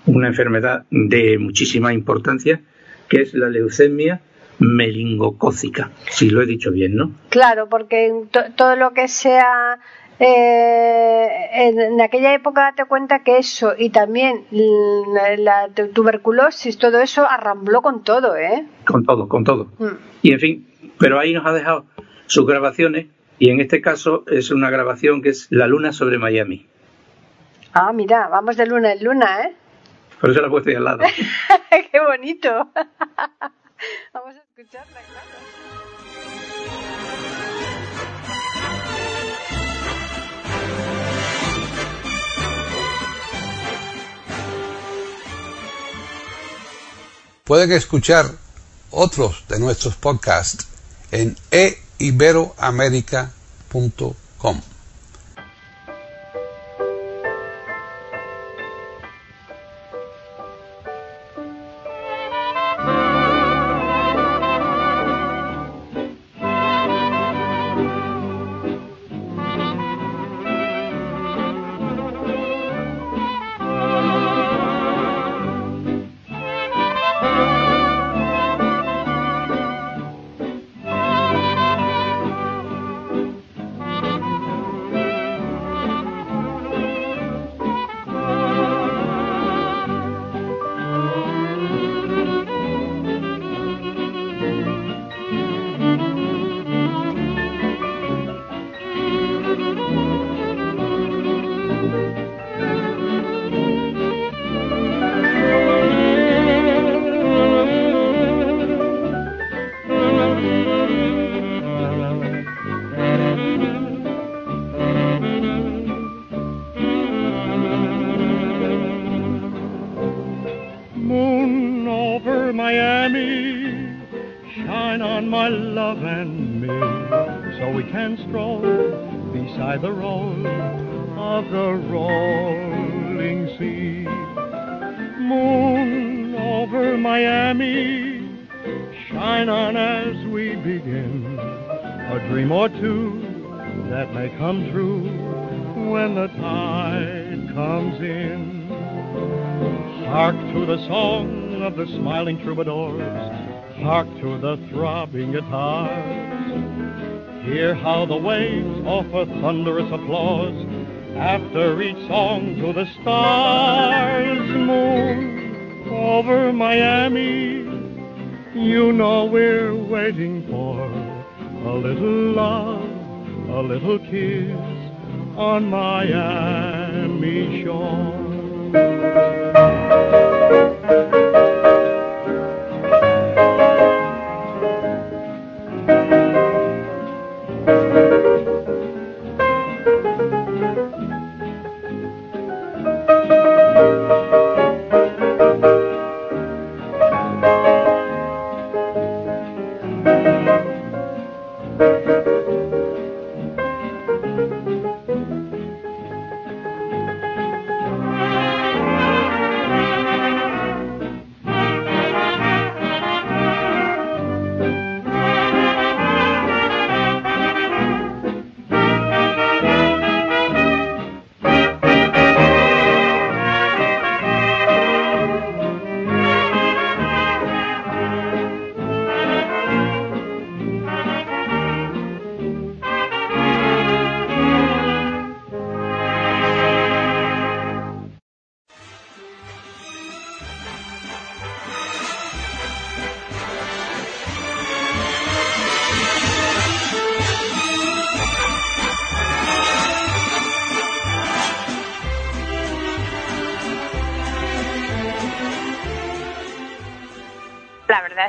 una enfermedad de muchísima importancia, que es la leucemia melingocócica, si lo he dicho bien, ¿no? Claro, porque todo lo que sea eh, en, aquella época te cuenta que eso y también la, tuberculosis, todo eso arrambló con todo, ¿eh? Con todo, con todo. Mm. Y en fin, pero ahí nos ha dejado sus grabaciones y en este caso es una grabación que es La Luna sobre Miami. Ah, mira, vamos de luna en luna, ¿eh? Por eso la he puesto ahí al lado. ¡Qué bonito! vamos a escucharla, claro. Pueden escuchar otros de nuestros podcasts en eiberoamerica.com. a to the throbbing guitars. Hear how the waves offer thunderous applause after each song to the stars. Moon over Miami, you know we're waiting for a little love, a little kiss on Miami shore.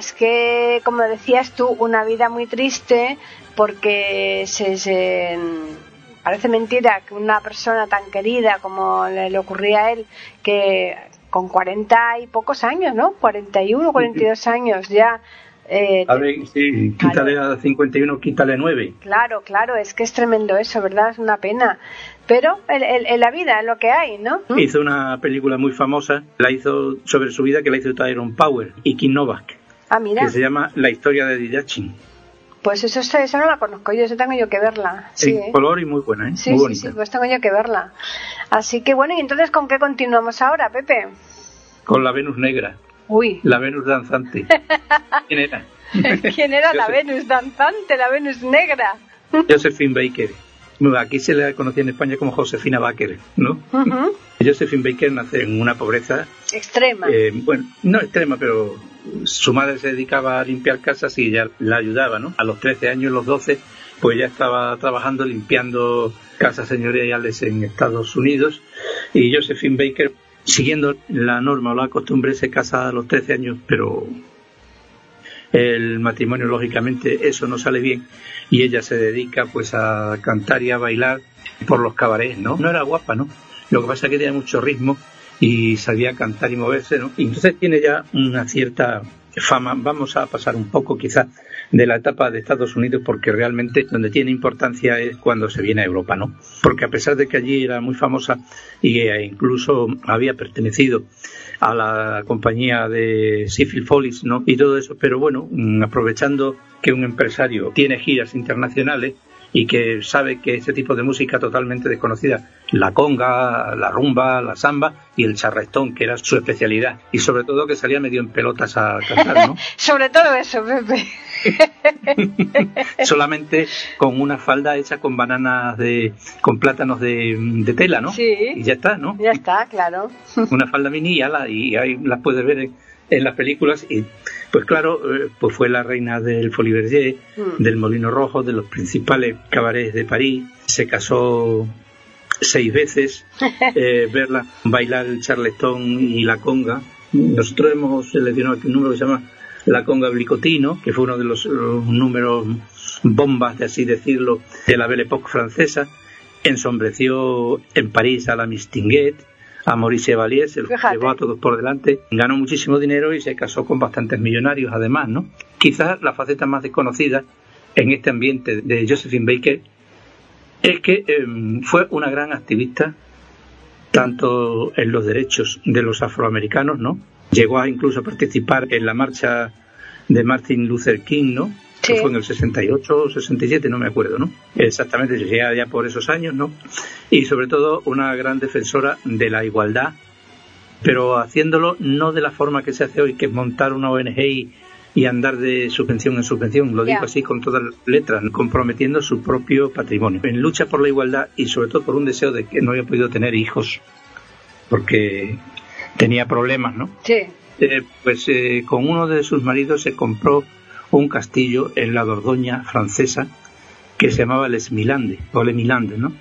Es que, como decías tú, una vida muy triste porque se, se- parece mentira que una persona tan querida como le, le ocurría a él, que con 40 y pocos años, ¿no? 41, 42 años ya. eh, A ver, sí, quítale a 51, quítale 9. Claro, claro, es que es tremendo eso, ¿verdad? Es una pena. Pero en la vida es lo que hay, ¿no? Hizo una película muy famosa, la hizo sobre su vida, que la hizo Tyrone Power y Kim Novak, Ah, mira, que se llama La historia de Didachin. pues eso, eso no la conozco yo, eso tengo yo que verla. Sí, ¿eh? en color y muy buena, ¿eh? Sí, muy sí, bonita. sí, pues tengo yo que verla. Así que bueno, ¿y entonces con qué continuamos ahora, Pepe? Con la Venus negra, Uy, la Venus danzante. ¿Quién era? ¿quién era la Venus danzante, la Venus negra? Josephine Baker. Aquí se le conocía en España como Josefina Baker, ¿no? Ujú, Josephine Baker nace en una pobreza, Extrema. eh, bueno, no extrema, pero su madre se dedicaba a limpiar casas y ella la ayudaba, ¿no? A los 13 años, los 12, pues ya estaba trabajando limpiando casas señoriales en Estados Unidos y Josephine Baker, siguiendo la norma o la costumbre, se casa a los 13 años, pero el matrimonio lógicamente eso no sale bien y ella se dedica pues a cantar y a bailar por los cabarets, ¿no? No era guapa, ¿no? Lo que pasa es que tenía mucho ritmo y sabía cantar y moverse, ¿no? Y entonces tiene ya una cierta fama. Vamos a pasar un poco quizás de la etapa de Estados Unidos porque realmente donde tiene importancia es cuando se viene a Europa, ¿no? Porque a pesar de que allí era muy famosa y eh, incluso había pertenecido a la compañía de Seafield Follies, ¿no? Y todo eso, pero bueno, mm, aprovechando que un empresario tiene giras internacionales y que sabe que ese tipo de música totalmente desconocida, la conga, la rumba, la samba y el charrestón, que era su especialidad, y sobre todo que salía medio en pelotas a cantar, ¿no? Sobre todo eso, Pepe. Solamente con una falda hecha con bananas de, con plátanos de, de tela, ¿no? Sí. Y ya está, ¿no? Ya está, claro. una falda mini y, ala, y ahí las puedes ver en, en las películas y pues claro eh, pues fue la reina del Folie Berger Mm. del Molino Rojo de los principales cabarets de París. Se casó seis veces eh, verla bailar el charleston y la conga. Nosotros hemos seleccionado aquí un número que se llama la conga blicotino que fue uno de los, los números bombas de así decirlo de la Belle Époque francesa. Ensombreció en París a la Mistinguet a Maurice Chevalier, se los Fíjate. llevó a todos por delante, ganó muchísimo dinero y se casó con bastantes millonarios además, ¿no? Quizás la faceta más desconocida en este ambiente de Josephine Baker es que em, fue una gran activista tanto en los derechos de los afroamericanos, ¿no? Llegó a incluso a participar en la marcha de Martin Luther King, ¿no? Sí. que fue en el 68 o 67, no me acuerdo, ¿no? Exactamente, ya, ya por esos años, ¿no? Y sobre todo una gran defensora de la igualdad, pero haciéndolo no de la forma que se hace hoy, que es montar una ONG y, y andar de subvención en subvención, lo digo así con todas las letras, comprometiendo su propio patrimonio. En lucha por la igualdad y sobre todo por un deseo de que no había podido tener hijos, porque tenía problemas, ¿no? Sí. Eh, pues eh, con uno de sus maridos se compró un castillo en la Dordoña francesa que se llamaba Les Milande, o Les Milande, ¿no?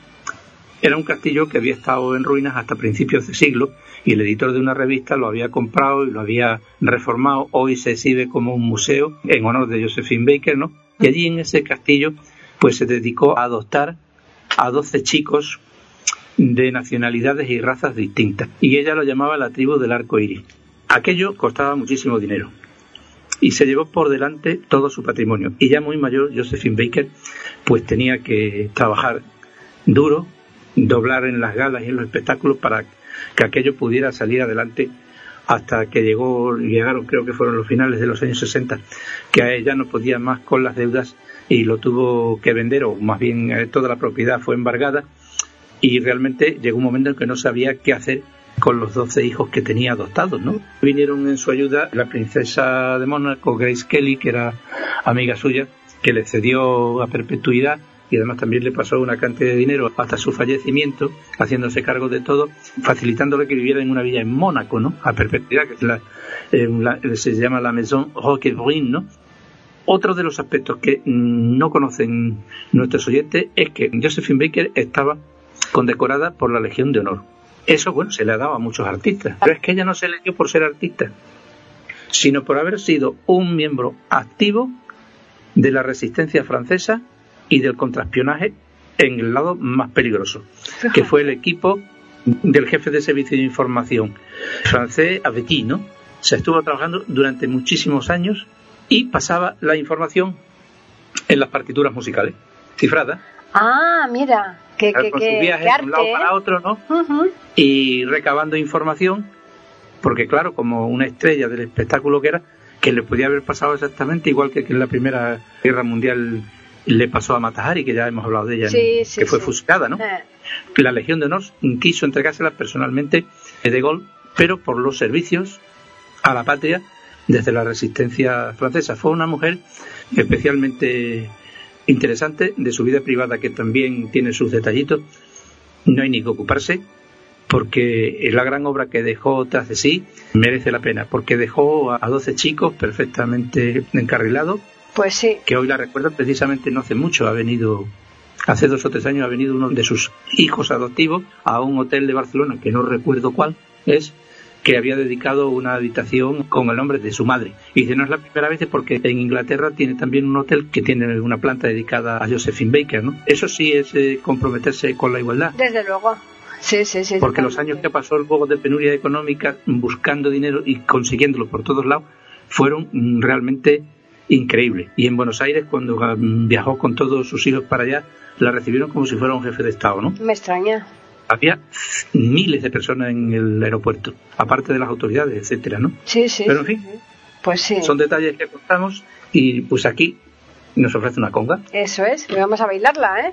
Era un castillo que había estado en ruinas hasta principios de siglo y el editor de una revista lo había comprado y lo había reformado. Hoy se exhibe como un museo en honor de Josephine Baker, ¿no? Y allí en ese castillo pues se dedicó a adoptar a 12 chicos de nacionalidades y razas distintas. Y ella lo llamaba la tribu del arco iris. Aquello costaba muchísimo dinero y se llevó por delante todo su patrimonio. Y ya muy mayor, Josephine Baker, pues tenía que trabajar duro, doblar en las galas y en los espectáculos para que aquello pudiera salir adelante hasta que llegó, llegaron creo que fueron los finales de los años 60, que a ella no podía más con las deudas y lo tuvo que vender, o más bien eh, toda la propiedad fue embargada y realmente llegó un momento en que no sabía qué hacer con los 12 hijos que tenía adoptados, ¿no? Vinieron en su ayuda la princesa de Mónaco, Grace Kelly, que era amiga suya, que le cedió a perpetuidad y además también le pasó una cantidad de dinero hasta su fallecimiento, haciéndose cargo de todo, facilitándole que viviera en una villa en Mónaco, ¿no? A perpetuidad, que es la, se llama la Maison Roquebrune, ¿no? Otro de los aspectos que no conocen nuestros oyentes es que Josephine Baker estaba condecorada por la Legión de Honor. Eso, bueno, se le ha dado a muchos artistas, pero es que ella no se le dio por ser artista, sino por haber sido un miembro activo de la resistencia francesa y del contraespionaje en el lado más peligroso, que fue el equipo del jefe de servicio de información francés Avetti, ¿no? Se estuvo trabajando durante muchísimos años y pasaba la información en las partituras musicales, cifradas, Ah, mira, que, que, con sus viajes de un lado para ¿eh? otro, ¿no? Y recabando información, porque claro, como una estrella del espectáculo que era, que le podía haber pasado exactamente igual que, que en la Primera Guerra Mundial le pasó a Matahari, que ya hemos hablado de ella, Sí, en- sí, que fue sí. fusilada, ¿no? Eh, La Legión de Honor quiso entregársela personalmente a De Gaulle, pero por los servicios a la patria desde la resistencia francesa. Fue una mujer especialmente interesante de su vida privada, que también tiene sus detallitos. No hay ni que ocuparse, porque la gran obra que dejó tras de sí merece la pena, porque dejó a a 12 chicos perfectamente encarrilados, Pues sí. que hoy la recuerdan precisamente no hace mucho, ha venido, hace dos o tres años ha venido uno de sus hijos adoptivos a un hotel de Barcelona, que no recuerdo cuál es, que había dedicado una habitación con el nombre de su madre. Y dice, no es la primera vez porque en Inglaterra tiene también un hotel que tiene una planta dedicada a Josephine Baker, ¿no? Eso sí es eh, comprometerse con la igualdad. Desde luego. Sí, sí, sí. Porque los años que pasó el juego de penuria económica buscando dinero y consiguiéndolo por todos lados fueron mm, realmente increíbles. Y en Buenos Aires, cuando mm, viajó con todos sus hijos para allá, la recibieron como si fuera un jefe de Estado, ¿no? Me extraña. Había miles de personas en el aeropuerto, aparte de las autoridades, etcétera, ¿no? Sí, sí. Pero en fin. sí. Pues sí. Son detalles que contamos y pues aquí nos ofrece una conga. Eso es. Y vamos a bailarla, ¿eh?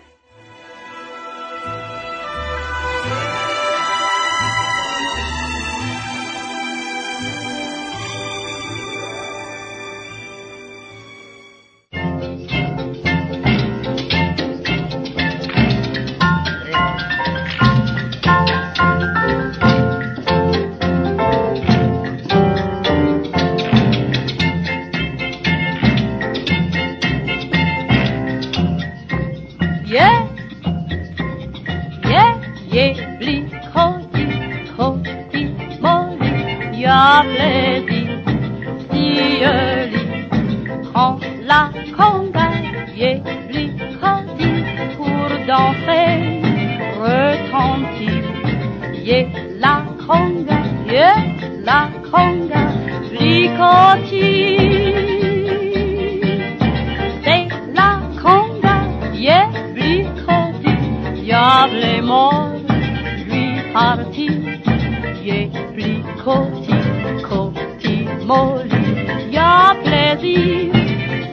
Lui croti, croti molli, y'a plaisir,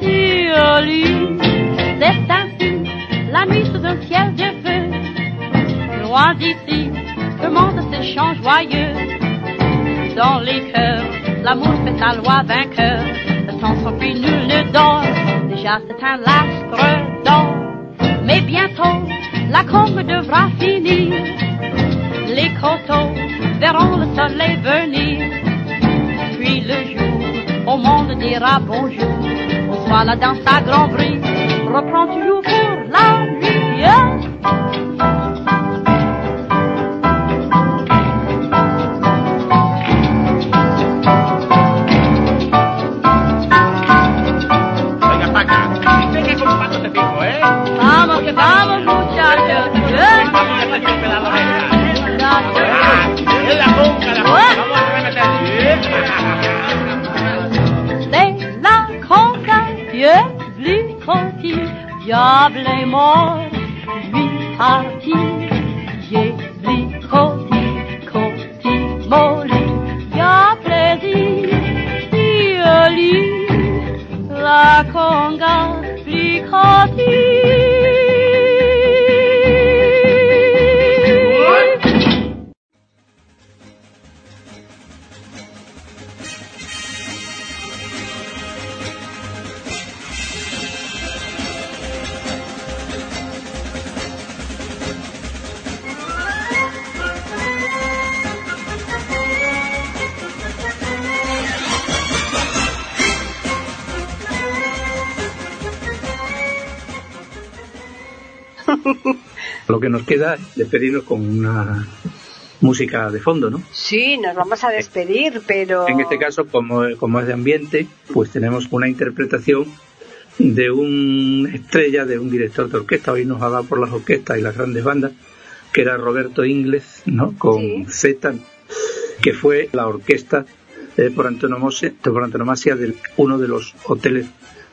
sur lui. la nuit sous un ciel de feu. Loin d'ici, le monde s'échange joyeux. Dans les cœurs, l'amour fait sa loi vainqueur. Le temps s'enfuit, nul ne dort. Déjà c'est un lastre d'or. Mais bientôt, la combe devra finir. Les coteaux verront le soleil venir. Puis le jour, au monde dira bonjour. Bonsoir, la danse à grand bruit. Reprends toujours carajo. Vamos a remeter. Dès la diable est mort, lui parti. J'ai Lo que nos queda es despedirnos con una música de fondo, ¿no? Sí, nos vamos a despedir, pero... En este caso, como, como es de ambiente, pues tenemos una interpretación de una estrella, de un director de orquesta, hoy nos ha dado por las orquestas y las grandes bandas, que era Roberto Ingles, ¿no? Con Sí. Z, que fue la orquesta eh, por, antonomasia, por antonomasia de uno de los hoteles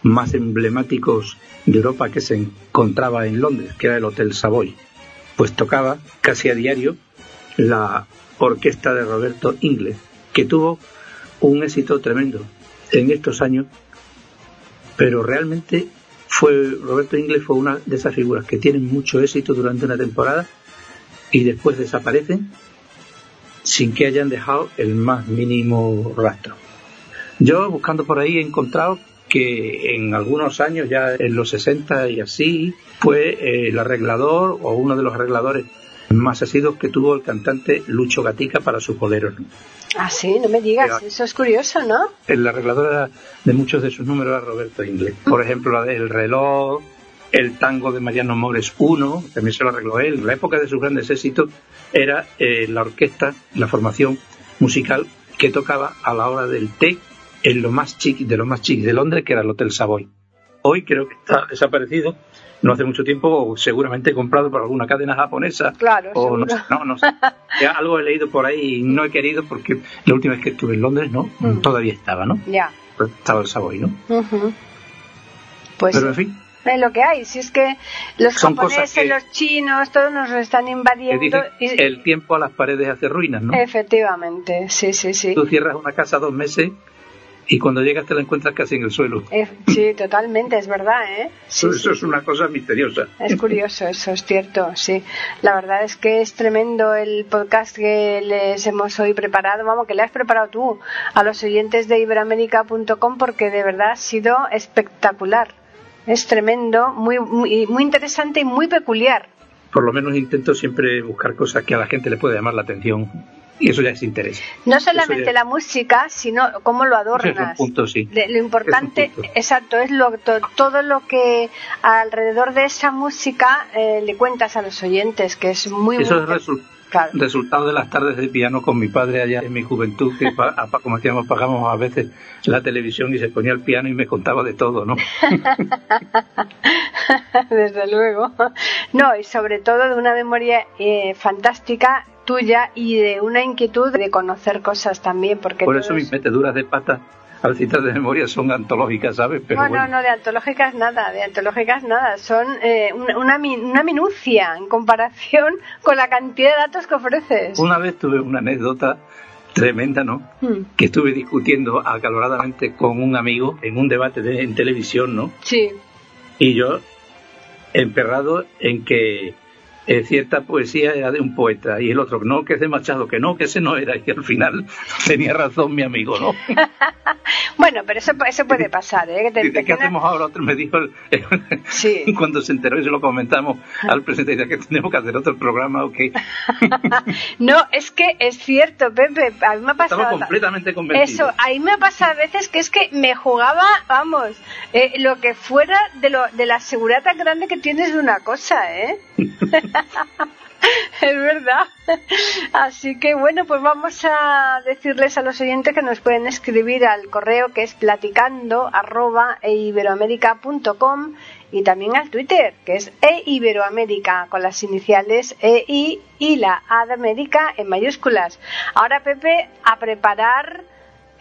más emblemáticos de Europa que se encontraba en Londres, que era el Hotel Savoy. Pues tocaba casi a diario la orquesta de Roberto Ingles, que tuvo un éxito tremendo en estos años, pero realmente fue Roberto Ingles fue una de esas figuras que tienen mucho éxito durante una temporada y después desaparecen sin que hayan dejado el más mínimo rastro. Yo buscando por ahí he encontrado que en algunos años, ya en los 60 y así, fue eh, el arreglador o uno de los arregladores más asidos que tuvo el cantante Lucho Gatica para sus boleros. ¿no? Ah, sí, no me digas, Pero- eso es curioso, ¿no? El arreglador de muchos de sus números era Roberto Inglés. Por ejemplo, la del reloj, el tango de Mariano Mores 1, también se lo arregló él. En la época de sus grandes éxitos era eh, la orquesta, la formación musical que tocaba a la hora del té en lo más chic de lo más chic de Londres, que era el Hotel Savoy. Hoy creo que está desaparecido, no hace mucho tiempo, seguramente comprado por alguna cadena japonesa. Claro, o no, sé, no, no sé. Algo he leído por ahí y no he querido porque la última vez que estuve en Londres, ¿no? Mm. Todavía estaba, ¿no? Ya. Estaba el Savoy, ¿no? Ujú. Pues Pero en fin, es lo que hay. Si es que los Son japoneses, que- los chinos, todos nos están invadiendo. dicen, y- el tiempo a las paredes hace ruinas, ¿no? Efectivamente, sí, sí, sí. Tú cierras una casa dos meses y cuando llegas te la encuentras casi en el suelo. Eh, sí, totalmente, es verdad, ¿eh? Sí, eso sí, es una cosa misteriosa. Es curioso, eso es cierto, sí. La verdad es que es tremendo el podcast que les hemos hoy preparado, vamos, que le has preparado tú a los oyentes de iberamérica.com porque de verdad ha sido espectacular. Es tremendo, muy, muy, muy interesante y muy peculiar. Por lo menos intento siempre buscar cosas que a la gente le puede llamar la atención y eso ya es interés. No solamente ya- la música, sino cómo lo Ese es un adornas. punto, sí. De- lo importante, Es exacto, es lo, to- todo lo que alrededor de esa música eh, le cuentas a los oyentes, que es muy, Eso muy es resu- claro. resultado de las tardes de piano con mi padre allá en mi juventud, que como decíamos, pagamos a veces la televisión y se ponía el piano y me contaba de todo, ¿no? Desde luego. No, y sobre todo de una memoria eh, fantástica tuya y de una inquietud de conocer cosas también, porque Por eso mis meteduras de pata al citar de memoria son antológicas, ¿sabes? Pero no, bueno. no, no, de antológicas nada, de antológicas nada. Son eh, una, una, mi- una minucia en comparación con la cantidad de datos que ofreces. Una vez tuve una anécdota tremenda, ¿no? Hmm, Que estuve discutiendo acaloradamente con un amigo en un debate de, en televisión, ¿no? Sí, Y yo emperrado en que eh, cierta poesía era de un poeta y el otro no, que es de Machado, que no, que ese no era y al final tenía razón mi amigo, ¿no? bueno, pero eso, eso puede pasar, ¿eh? Te, ¿Qué hacemos ahora? Otro me dijo sí. cuando se enteró y se lo comentamos al presidente que tenemos que hacer otro programa o qué. no, es que es cierto, Pepe, a mí me ha pasado... Estaba completamente convencido. Eso, a mí me ha pasado a veces que es que me jugaba, vamos, eh, lo que fuera de, lo, de la seguridad tan grande que tienes de una cosa, ¿eh? es verdad. Así que bueno, pues vamos a decirles a los oyentes que nos pueden escribir al correo que es platicando arroba eiberoamerica.com y también al Twitter que es eiberoamerica con las iniciales EI y la A de en mayúsculas. Ahora Pepe a preparar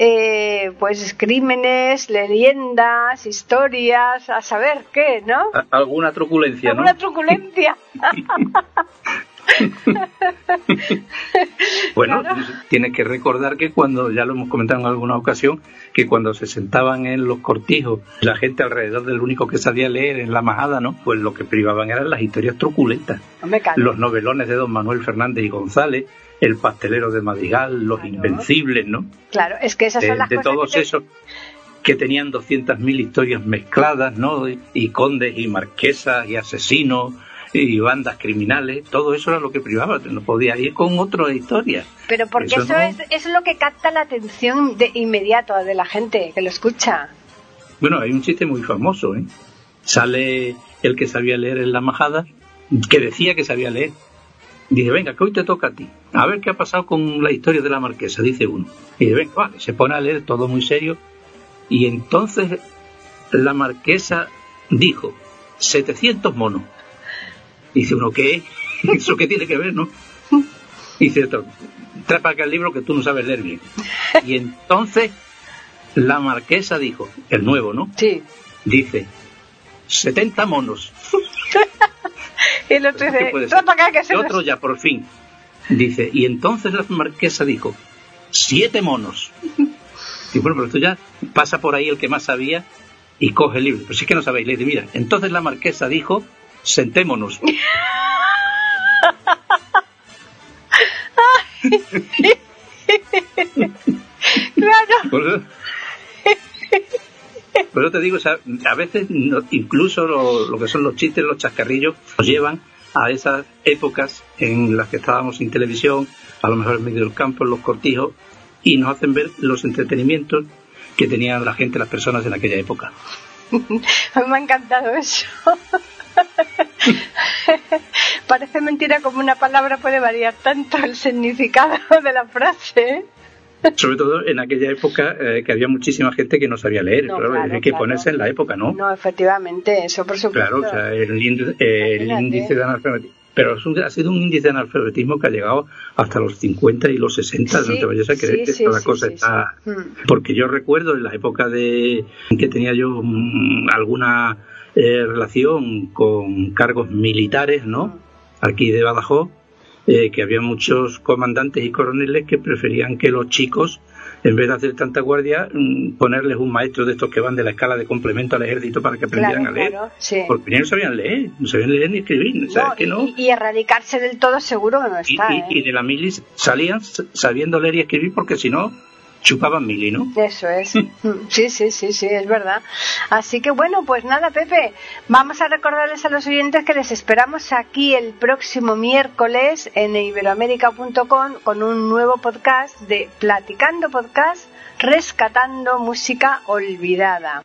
eh, pues crímenes, leyendas, historias, a saber qué, ¿no? alguna truculencia, ¿Alguna truculencia? bueno, tienes que recordar que cuando, ya lo hemos comentado en alguna ocasión, que cuando se sentaban en los cortijos, la gente alrededor del único que sabía leer en la majada, ¿no? Pues lo que privaban eran las historias truculentas. Los novelones de don Manuel Fernández y González, el pastelero de Madrigal, los invencibles, ¿no? Claro, es que esas son las de todos esos que tenían 200.000 historias mezcladas, ¿no? Y condes y marquesas y asesinos y bandas criminales, todo eso era lo que privaba, no podía ir con otra historia. Pero porque eso, es, es lo que capta la atención de inmediato de la gente que lo escucha. Bueno, hay un chiste muy famoso, ¿eh? Sale el que sabía leer en la majada, que decía que sabía leer. Dice, venga, que hoy te toca a ti. A ver qué ha pasado con la historia de la marquesa, dice uno. Y dice, venga, vale, se pone a leer todo muy serio. Y entonces la marquesa dijo, 700 monos. Dice uno, ¿qué? ¿Eso qué tiene que ver, no? Dice otro, trae para acá el libro que tú no sabes leer bien. Y entonces la marquesa dijo, el nuevo, ¿no? Sí. Dice, 70 monos. Y el otro dice, trae para acá que se... El otro ya, por fin. Dice, y entonces la marquesa dijo, siete monos. Y bueno, pero esto ya pasa por ahí el que más sabía y coge el libro. Pero si es que no sabéis leer. Mira, entonces la marquesa dijo sentémonos. claro. Por eso, te digo, a veces incluso lo, que son los chistes, los chascarrillos, nos llevan a esas épocas en las que estábamos sin televisión, a lo mejor en medio del campo, en los cortijos, y nos hacen ver los entretenimientos que tenían la gente, las personas en aquella época. Me ha encantado eso. Parece mentira como una palabra puede variar tanto el significado de la frase. Sobre todo en aquella época eh, que había muchísima gente que no sabía leer, hay que ponerse en la época, ¿no? No, efectivamente, eso por supuesto. Claro, o sea, el, índice, de analfabetismo. Pero ha sido un índice de analfabetismo que ha llegado hasta los 50 y los 60, no te vayas a creer que la cosa está... Mm. Porque yo recuerdo en la época de que tenía yo mm, alguna eh, relación con cargos militares, ¿no? Aquí de Badajoz, eh, que había muchos comandantes y coroneles que preferían que los chicos, en vez de hacer tanta guardia, mm, ponerles un maestro de estos que van de la escala de complemento al ejército para que aprendieran a leer. Porque no sabían leer, no sabían leer ni escribir, que no? Y, erradicarse del todo seguro que no está. Y, y ¿eh? de la milis salían sabiendo leer y escribir porque si no chupaban mili, ¿no? Eso es. Sí, sí, sí, sí, es verdad. Así que bueno, pues nada, Pepe, vamos a recordarles a los oyentes que les esperamos aquí el próximo miércoles en iberoamérica.com con un nuevo podcast de Platicando Podcast, rescatando música olvidada.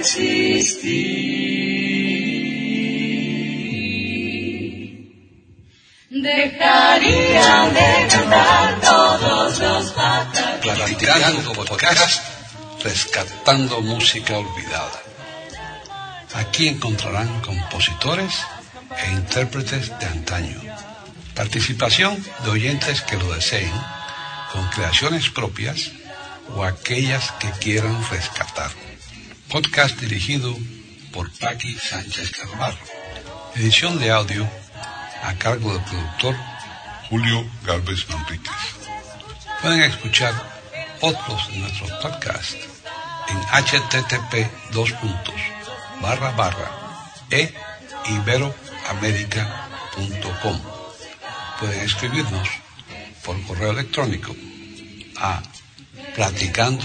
existir, de cantar todos los rescatando música olvidada. Aquí encontrarán compositores e intérpretes de antaño. Participación de oyentes que lo deseen, con creaciones propias o aquellas que quieran rescatar. Podcast dirigido por Paqui Sánchez Carvalho. Edición de audio a cargo del productor Julio Galvez Manríquez. Pueden escuchar otros de nuestros podcasts en http dos e. Pueden escribirnos por correo electrónico a platicando